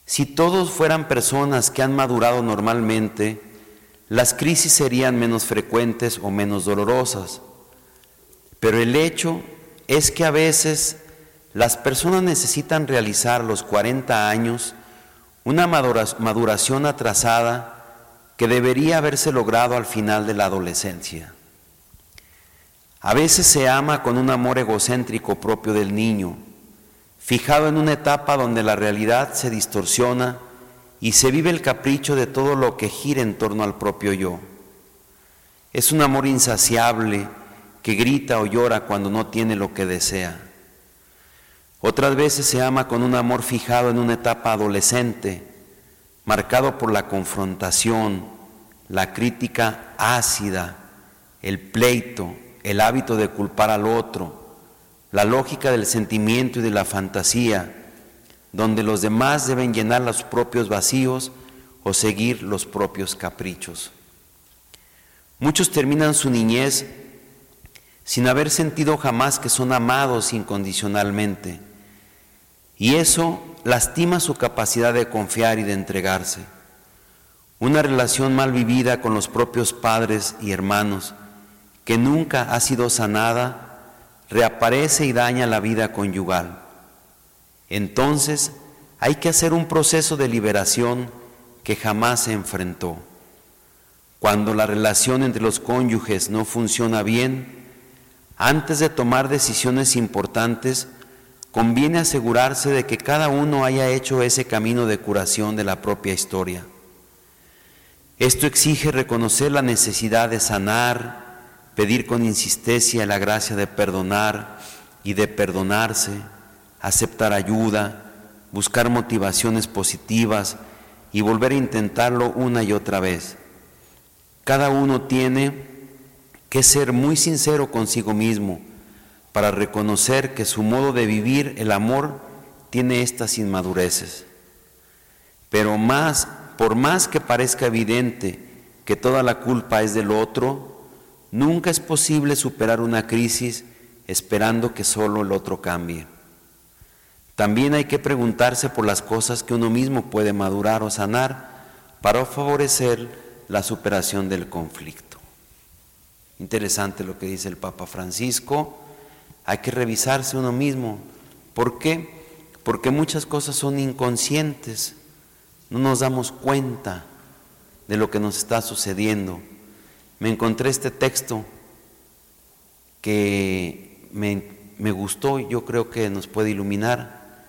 Si todos fueran personas que han madurado normalmente, las crisis serían menos frecuentes o menos dolorosas. Pero el hecho es que a veces las personas necesitan realizar los 40 años una maduración atrasada que debería haberse logrado al final de la adolescencia. A veces se ama con un amor egocéntrico propio del niño, fijado en una etapa donde la realidad se distorsiona y se vive el capricho de todo lo que gira en torno al propio yo. Es un amor insaciable que grita o llora cuando no tiene lo que desea. Otras veces se ama con un amor fijado en una etapa adolescente, marcado por la confrontación, la crítica ácida, el pleito, el hábito de culpar al otro, la lógica del sentimiento y de la fantasía, donde los demás deben llenar los propios vacíos o seguir los propios caprichos. Muchos terminan su niñez sin haber sentido jamás que son amados incondicionalmente, y eso lastima su capacidad de confiar y de entregarse. Una relación mal vivida con los propios padres y hermanos, que nunca ha sido sanada, reaparece y daña la vida conyugal. Entonces hay que hacer un proceso de liberación que jamás se enfrentó. Cuando la relación entre los cónyuges no funciona bien, antes de tomar decisiones importantes, conviene asegurarse de que cada uno haya hecho ese camino de curación de la propia historia. Esto exige reconocer la necesidad de sanar, pedir con insistencia la gracia de perdonar y de perdonarse, aceptar ayuda, buscar motivaciones positivas y volver a intentarlo una y otra vez. Cada uno tiene que ser muy sincero consigo mismo para reconocer que su modo de vivir el amor tiene estas inmadureces. Pero más, por más que parezca evidente que toda la culpa es del otro, Nunca es posible superar una crisis esperando que solo el otro cambie. También hay que preguntarse por las cosas que uno mismo puede madurar o sanar para favorecer la superación del conflicto. Interesante lo que dice el Papa Francisco. Hay que revisarse uno mismo. ¿Por qué? Porque muchas cosas son inconscientes. No nos damos cuenta de lo que nos está sucediendo me encontré este texto que me, gustó y yo creo que nos puede iluminar.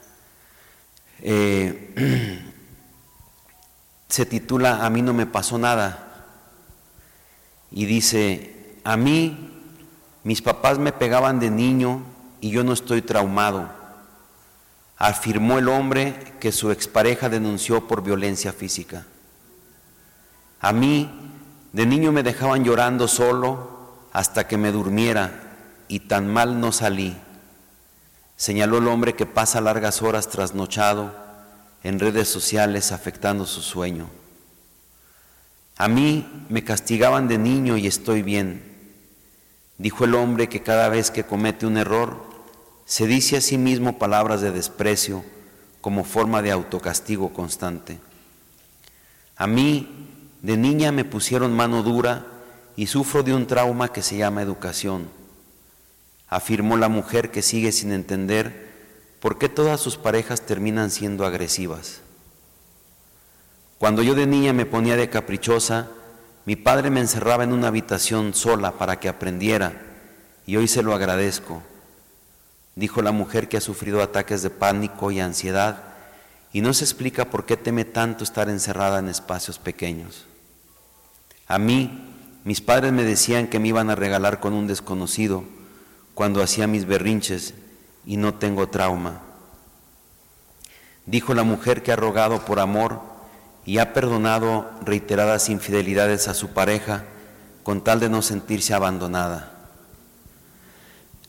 Eh, se titula A mí no me pasó nada y dice, a mí mis papás me pegaban de niño y yo no estoy traumado, afirmó el hombre que su expareja denunció por violencia física. A mí de niño me dejaban llorando solo hasta que me durmiera y tan mal no salí. Señaló el hombre que pasa largas horas trasnochado en redes sociales afectando su sueño. A mí me castigaban de niño y estoy bien, dijo el hombre que cada vez que comete un error se dice a sí mismo palabras de desprecio como forma de autocastigo constante. A mí de niña me pusieron mano dura y sufro de un trauma que se llama educación, afirmó la mujer que sigue sin entender por qué todas sus parejas terminan siendo agresivas. Cuando yo de niña me ponía de caprichosa, mi padre me encerraba en una habitación sola para que aprendiera y hoy se lo agradezco, dijo la mujer que ha sufrido ataques de pánico y ansiedad y no se explica por qué teme tanto estar encerrada en espacios pequeños. A mí, mis padres me decían que me iban a regalar con un desconocido cuando hacía mis berrinches y no tengo trauma. Dijo la mujer que ha rogado por amor y ha perdonado reiteradas infidelidades a su pareja, con tal de no sentirse abandonada.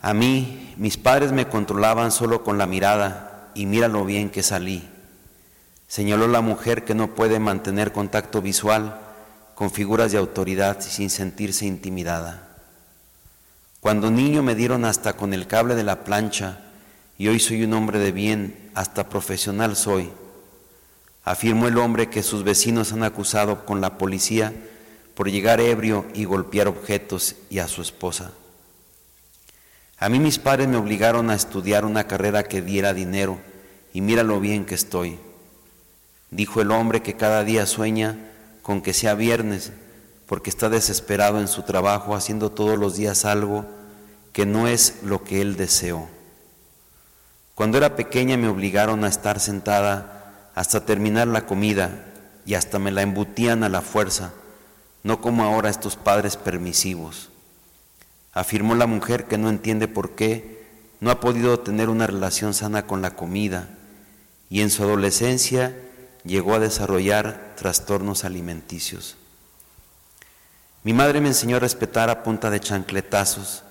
A mí, mis padres me controlaban solo con la mirada y mira lo bien que salí. Señaló la mujer que no puede mantener contacto visual con figuras de autoridad sin sentirse intimidada. Cuando niño me dieron hasta con el cable de la plancha y hoy soy un hombre de bien, hasta profesional soy. Afirmó el hombre que sus vecinos han acusado con la policía por llegar ebrio y golpear objetos y a su esposa. A mí mis padres me obligaron a estudiar una carrera que diera dinero y mira lo bien que estoy. Dijo el hombre que cada día sueña con que sea viernes porque está desesperado en su trabajo haciendo todos los días algo que no es lo que él deseó. Cuando era pequeña me obligaron a estar sentada hasta terminar la comida y hasta me la embutían a la fuerza, no como ahora estos padres permisivos. Afirmó la mujer que no entiende por qué no ha podido tener una relación sana con la comida y en su adolescencia llegó a desarrollar trastornos alimenticios. Mi madre me enseñó a respetar a punta de chancletazos,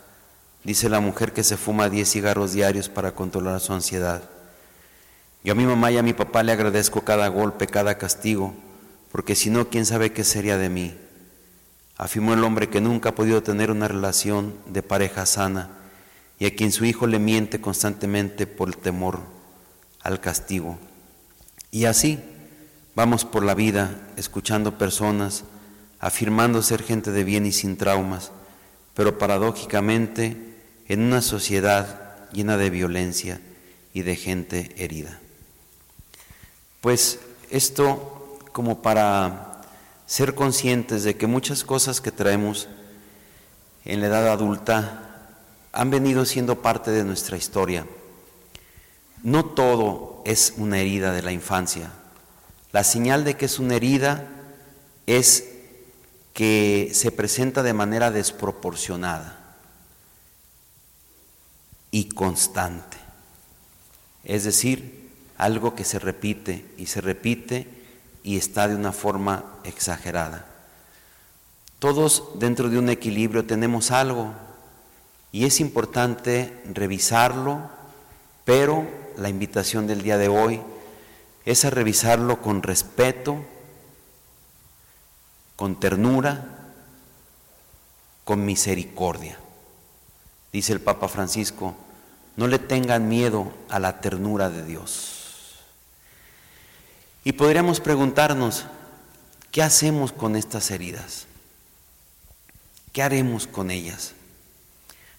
dice la mujer que se fuma 10 cigarros diarios para controlar su ansiedad. Yo a mi mamá y a mi papá le agradezco cada golpe, cada castigo, porque si no, ¿quién sabe qué sería de mí? afirmó el hombre que nunca ha podido tener una relación de pareja sana y a quien su hijo le miente constantemente por el temor al castigo. Y así vamos por la vida escuchando personas afirmando ser gente de bien y sin traumas, pero paradójicamente en una sociedad llena de violencia y de gente herida. Pues esto como para ser conscientes de que muchas cosas que traemos en la edad adulta han venido siendo parte de nuestra historia. No todo es una herida de la infancia. La señal de que es una herida es que se presenta de manera desproporcionada y constante. Es decir, algo que se repite y se repite y está de una forma exagerada. Todos dentro de un equilibrio tenemos algo y es importante revisarlo, pero la invitación del día de hoy es a revisarlo con respeto, con ternura, con misericordia. Dice el Papa Francisco, no le tengan miedo a la ternura de Dios. Y podríamos preguntarnos, ¿qué hacemos con estas heridas? ¿Qué haremos con ellas?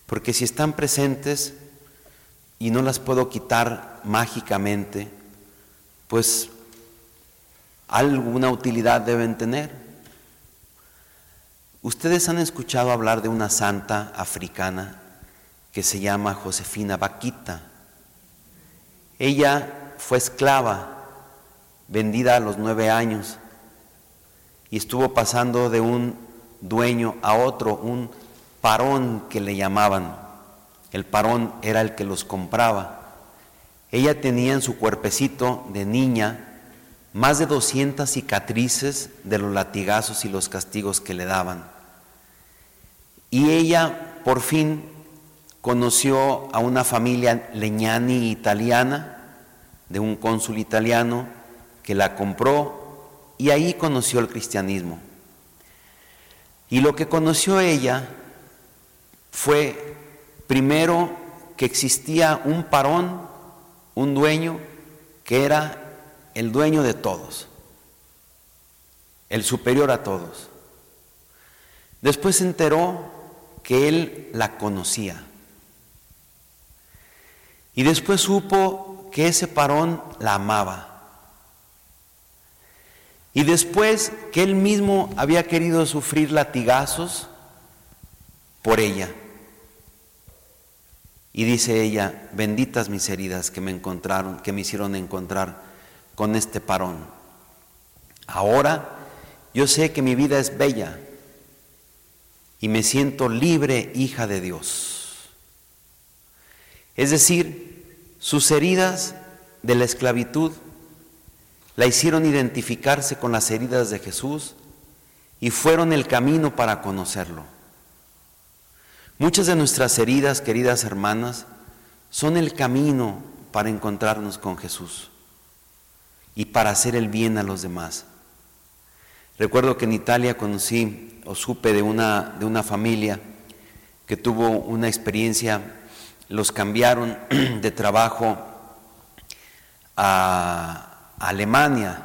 Porque si están presentes y no las puedo quitar mágicamente, pues alguna utilidad deben tener. Ustedes han escuchado hablar de una santa africana que se llama Josefina Vaquita. Ella fue esclava vendida a los nueve años y estuvo pasando de un dueño a otro, un parón que le llamaban. El parón era el que los compraba. Ella tenía en su cuerpecito de niña más de 200 cicatrices de los latigazos y los castigos que le daban. Y ella por fin conoció a una familia leñani italiana, de un cónsul italiano, que la compró y ahí conoció el cristianismo. Y lo que conoció ella fue primero que existía un parón, un dueño, que era el dueño de todos, el superior a todos. Después se enteró que él la conocía. Y después supo que ese parón la amaba. Y después que él mismo había querido sufrir latigazos por ella. Y dice ella, benditas mis heridas que me encontraron, que me hicieron encontrar con este parón. Ahora yo sé que mi vida es bella y me siento libre hija de Dios. Es decir, sus heridas de la esclavitud la hicieron identificarse con las heridas de Jesús y fueron el camino para conocerlo. Muchas de nuestras heridas, queridas hermanas, son el camino para encontrarnos con Jesús y para hacer el bien a los demás. Recuerdo que en Italia conocí o supe de una, de una familia que tuvo una experiencia, los cambiaron de trabajo a Alemania,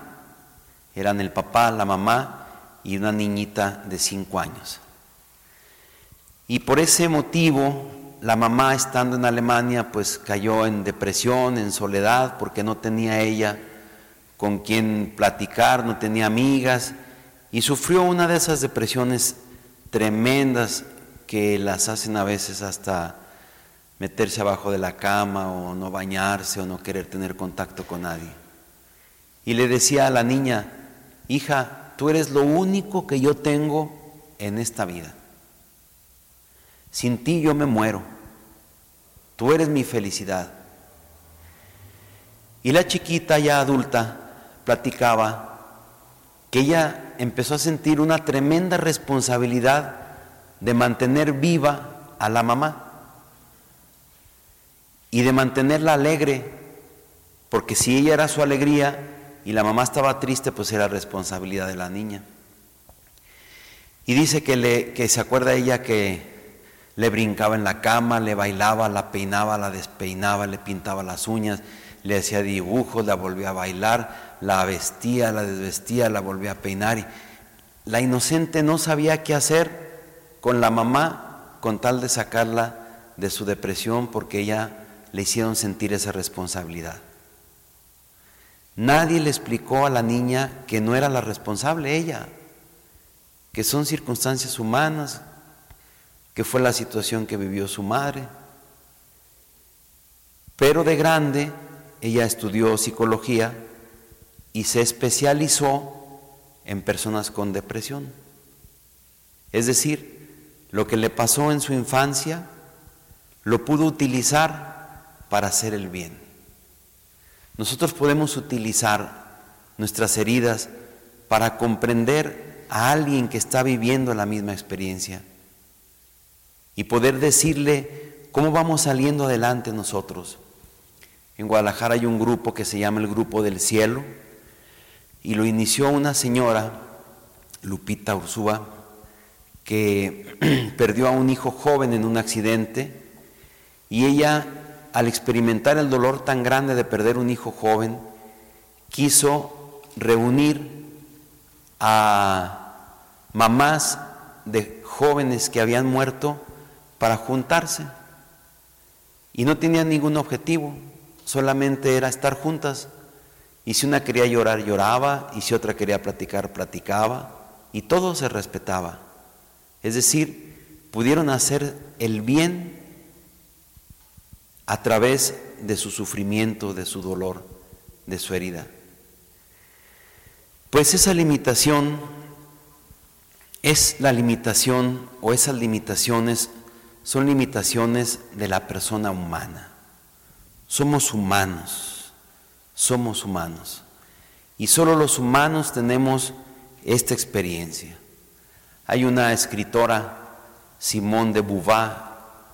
eran el papá, la mamá y una niñita de cinco años. Y por ese motivo, la mamá estando en Alemania, pues cayó en depresión, en soledad, porque no tenía ella con quien platicar, no tenía amigas, y sufrió una de esas depresiones tremendas que las hacen a veces hasta meterse abajo de la cama o no bañarse o no querer tener contacto con nadie. Y le decía a la niña, hija, tú eres lo único que yo tengo en esta vida. Sin ti yo me muero. Tú eres mi felicidad. Y la chiquita ya adulta platicaba que ella empezó a sentir una tremenda responsabilidad de mantener viva a la mamá y de mantenerla alegre, porque si ella era su alegría y la mamá estaba triste, pues era responsabilidad de la niña. Y dice que, le, que se acuerda ella que le brincaba en la cama, le bailaba, la peinaba, la despeinaba, le pintaba las uñas, le hacía dibujos, la volvía a bailar, la vestía, la desvestía, la volvía a peinar. Y la inocente no sabía qué hacer con la mamá con tal de sacarla de su depresión porque ella le hicieron sentir esa responsabilidad. Nadie le explicó a la niña que no era la responsable ella, que son circunstancias humanas, que fue la situación que vivió su madre. Pero de grande ella estudió psicología y se especializó en personas con depresión. Es decir, lo que le pasó en su infancia lo pudo utilizar para hacer el bien. Nosotros podemos utilizar nuestras heridas para comprender a alguien que está viviendo la misma experiencia y poder decirle cómo vamos saliendo adelante nosotros. En Guadalajara hay un grupo que se llama el Grupo del Cielo y lo inició una señora, Lupita Ursúa, que perdió a un hijo joven en un accidente y ella, al experimentar el dolor tan grande de perder un hijo joven, quiso reunir a mamás de jóvenes que habían muerto para juntarse. Y no tenían ningún objetivo, solamente era estar juntas. Y si una quería llorar, lloraba, y si otra quería platicar, platicaba, y todo se respetaba. Es decir, pudieron hacer el bien a través de su sufrimiento, de su dolor, de su herida. Pues esa limitación es la limitación o esas limitaciones son limitaciones de la persona humana. Somos humanos, somos humanos. Y solo los humanos tenemos esta experiencia. Hay una escritora, Simone de Beauvoir,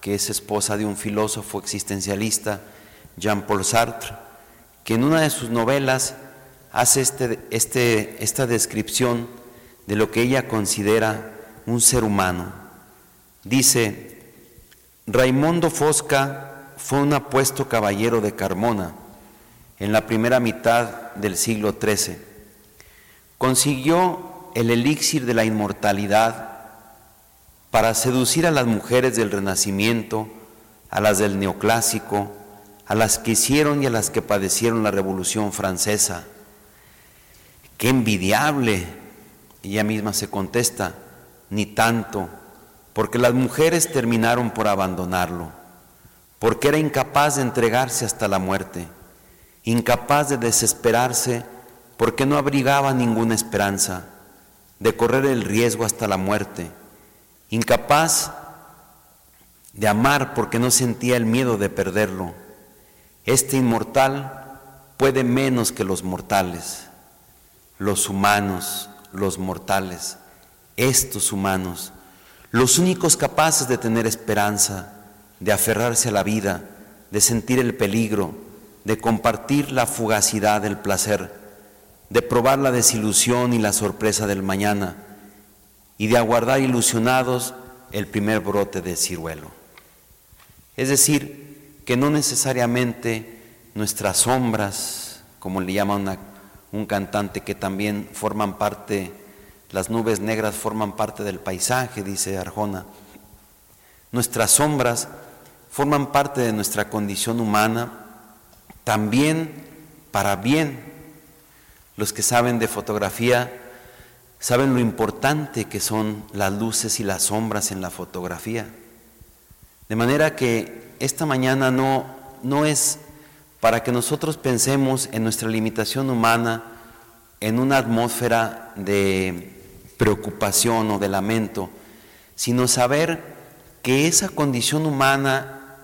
que es esposa de un filósofo existencialista, Jean-Paul Sartre, que en una de sus novelas hace este, este, esta descripción de lo que ella considera un ser humano. Dice, Raimondo Fosca fue un apuesto caballero de Carmona en la primera mitad del siglo XIII. Consiguió el elixir de la inmortalidad para seducir a las mujeres del Renacimiento, a las del Neoclásico, a las que hicieron y a las que padecieron la Revolución Francesa. Qué envidiable. Ella misma se contesta, ni tanto porque las mujeres terminaron por abandonarlo, porque era incapaz de entregarse hasta la muerte, incapaz de desesperarse porque no abrigaba ninguna esperanza, de correr el riesgo hasta la muerte, incapaz de amar porque no sentía el miedo de perderlo. Este inmortal puede menos que los mortales, los humanos, los mortales estos humanos, los únicos capaces de tener esperanza, de aferrarse a la vida, de sentir el peligro, de compartir la fugacidad del placer, de probar la desilusión y la sorpresa del mañana y de aguardar ilusionados el primer brote de ciruelo. Es decir, que no necesariamente nuestras sombras, como le llama un cantante, que también forman parte, las nubes negras forman parte del paisaje, dice Arjona, nuestras sombras forman parte de nuestra condición humana, también para bien. Los que saben de fotografía saben lo importante que son las luces y las sombras en la fotografía. De manera que esta mañana no, no es para que nosotros pensemos en nuestra limitación humana en una atmósfera de preocupación o de lamento, sino saber que esa condición humana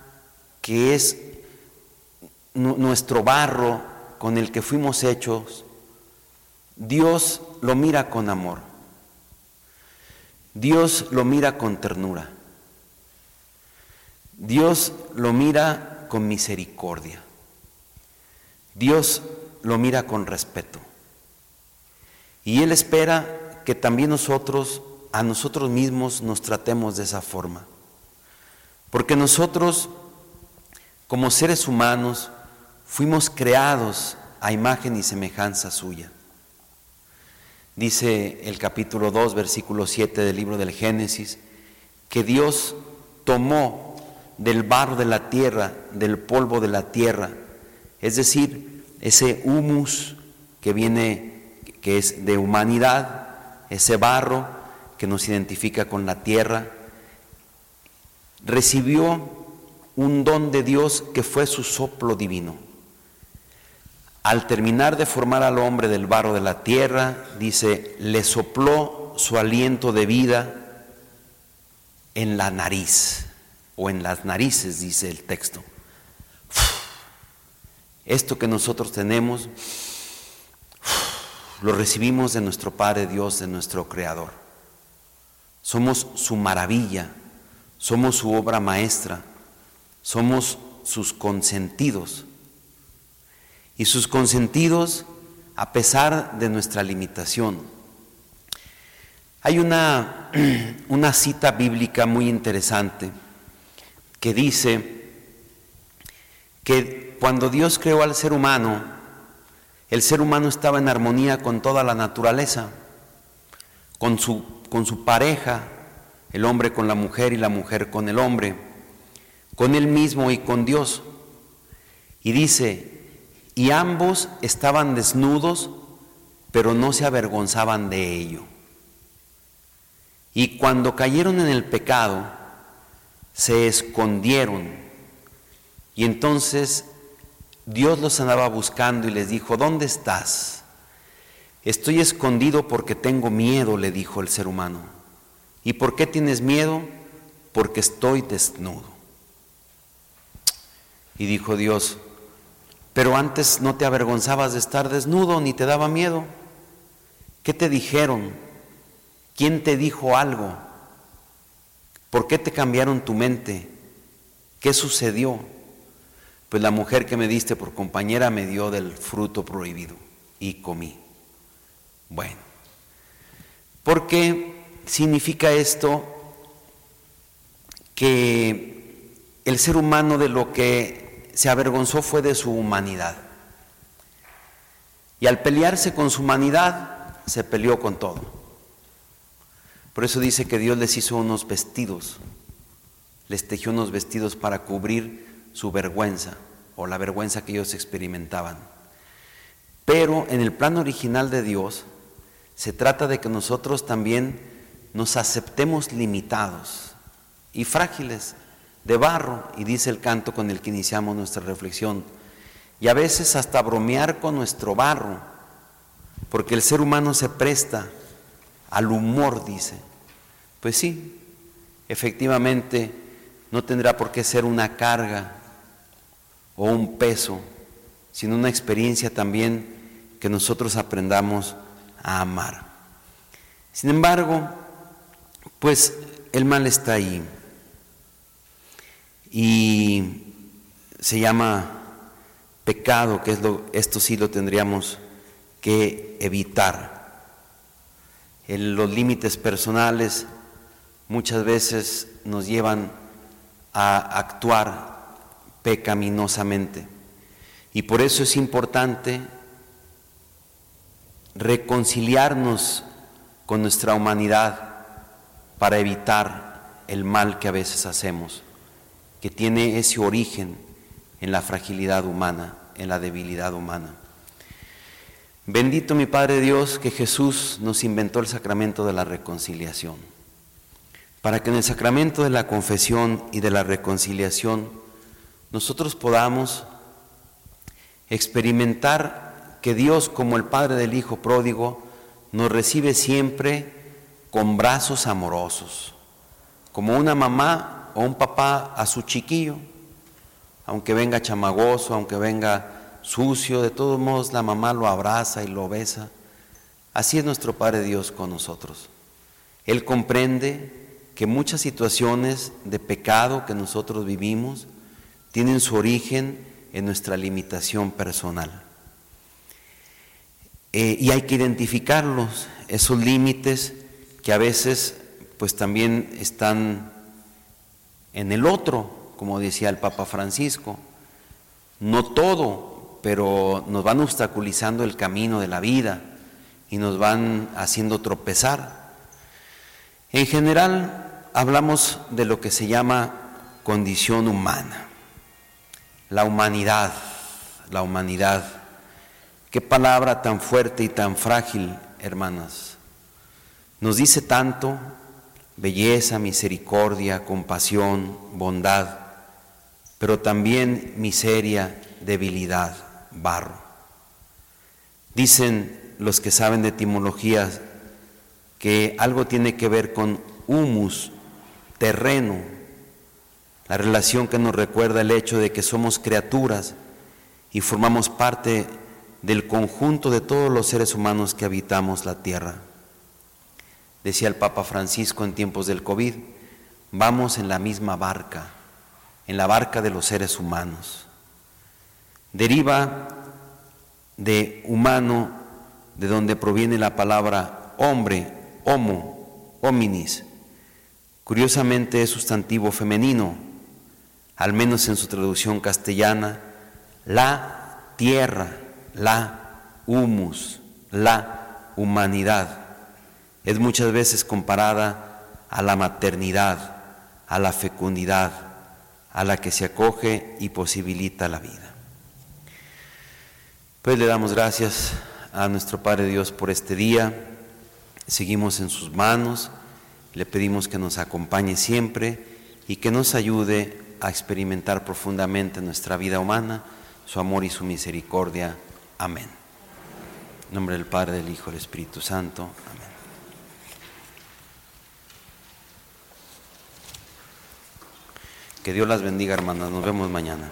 que es nuestro barro con el que fuimos hechos, Dios lo mira con amor. Dios lo mira con ternura. Dios lo mira con misericordia. Dios lo mira con respeto. Y Él espera que también nosotros, a nosotros mismos, nos tratemos de esa forma. Porque nosotros, como seres humanos, fuimos creados a imagen y semejanza suya. Dice el capítulo 2, versículo 7 del libro del Génesis, que Dios tomó del barro de la tierra, del polvo de la tierra, es decir, ese humus que viene, que es de humanidad, ese barro que nos identifica con la tierra, recibió un don de Dios que fue su soplo divino. Al terminar de formar al hombre del barro de la tierra, dice, le sopló su aliento de vida en la nariz, o en las narices, dice el texto. Esto que nosotros tenemos, lo recibimos de nuestro Padre Dios, de nuestro Creador. Somos su maravilla, somos su obra maestra, somos sus consentidos y sus consentidos a pesar de nuestra limitación. Hay una, una cita bíblica muy interesante que dice que cuando Dios creó al ser humano, el ser humano estaba en armonía con toda la naturaleza, con su, con su pareja, el hombre con la mujer y la mujer con el hombre, con él mismo y con Dios. Y dice, y ambos estaban desnudos, pero no se avergonzaban de ello. Y cuando cayeron en el pecado, se escondieron. Y entonces Dios los andaba buscando y les dijo, ¿dónde estás? Estoy escondido porque tengo miedo, le dijo el ser humano. ¿Y por qué tienes miedo? Porque estoy desnudo. Y dijo Dios, pero antes no te avergonzabas de estar desnudo ni te daba miedo. ¿Qué te dijeron? ¿Quién te dijo algo? ¿Por qué te cambiaron tu mente? ¿Qué sucedió? Pues la mujer que me diste por compañera me dio del fruto prohibido y comí. Bueno, ¿por qué significa esto que el ser humano de lo que se avergonzó fue de su humanidad. Y al pelearse con su humanidad, se peleó con todo. Por eso dice que Dios les hizo unos vestidos, les tejió unos vestidos para cubrir su vergüenza o la vergüenza que ellos experimentaban. Pero en el plan original de Dios se trata de que nosotros también nos aceptemos limitados y frágiles de barro, y dice el canto con el que iniciamos nuestra reflexión, y a veces hasta bromear con nuestro barro, porque el ser humano se presta al humor, dice. Pues sí, efectivamente no tendrá por qué ser una carga o un peso, sino una experiencia también que nosotros aprendamos a amar. Sin embargo, Pues el mal está ahí y se llama pecado, que es lo, esto sí lo tendríamos que evitar. Los límites personales muchas veces nos llevan a actuar pecaminosamente. Y por eso es importante reconciliarnos con nuestra humanidad para evitar el mal que a veces hacemos, que tiene ese origen en la fragilidad humana, en la debilidad humana. Bendito mi Padre Dios que Jesús nos inventó el sacramento de la reconciliación, para que en el sacramento de la confesión y de la reconciliación nosotros podamos experimentar que Dios como el Padre del Hijo pródigo nos recibe siempre con brazos amorosos, como una mamá o un papá a su chiquillo, aunque venga chamagoso, aunque venga sucio, de todos modos la mamá lo abraza y lo besa. Así es nuestro Padre Dios con nosotros. Él comprende que muchas situaciones de pecado que nosotros vivimos tienen su origen en nuestra limitación personal. Eh, y hay que identificarlos, esos límites que a veces pues también están en el otro, como decía el Papa Francisco. No todo, pero nos van obstaculizando el camino de la vida y nos van haciendo tropezar. En general hablamos de lo que se llama condición humana la humanidad, la humanidad. Qué palabra tan fuerte y tan frágil, hermanas. Nos dice tanto belleza, misericordia, compasión, bondad, pero también miseria, debilidad, barro. Dicen los que saben de etimologías que algo tiene que ver con humus, terreno, la relación que nos recuerda el hecho de que somos criaturas y formamos parte del conjunto de todos los seres humanos que habitamos la tierra. Decía el Papa Francisco en tiempos del COVID, vamos en la misma barca, en la barca de los seres humanos. Deriva de humano, de donde proviene la palabra hombre, homo, hominis. Curiosamente es sustantivo femenino, al menos en su traducción castellana, la tierra, la humus, la humanidad. Es muchas veces comparada a la maternidad, a la fecundidad, a la que se acoge y posibilita la vida. Pues le damos gracias a nuestro Padre Dios por este día. Seguimos en sus manos. Le pedimos que nos acompañe siempre y que nos ayude a experimentar profundamente en nuestra vida humana su amor y su misericordia. Amén. En nombre del Padre, del Hijo del Espíritu Santo. Amén. Que Dios las bendiga, hermanas. Nos vemos mañana.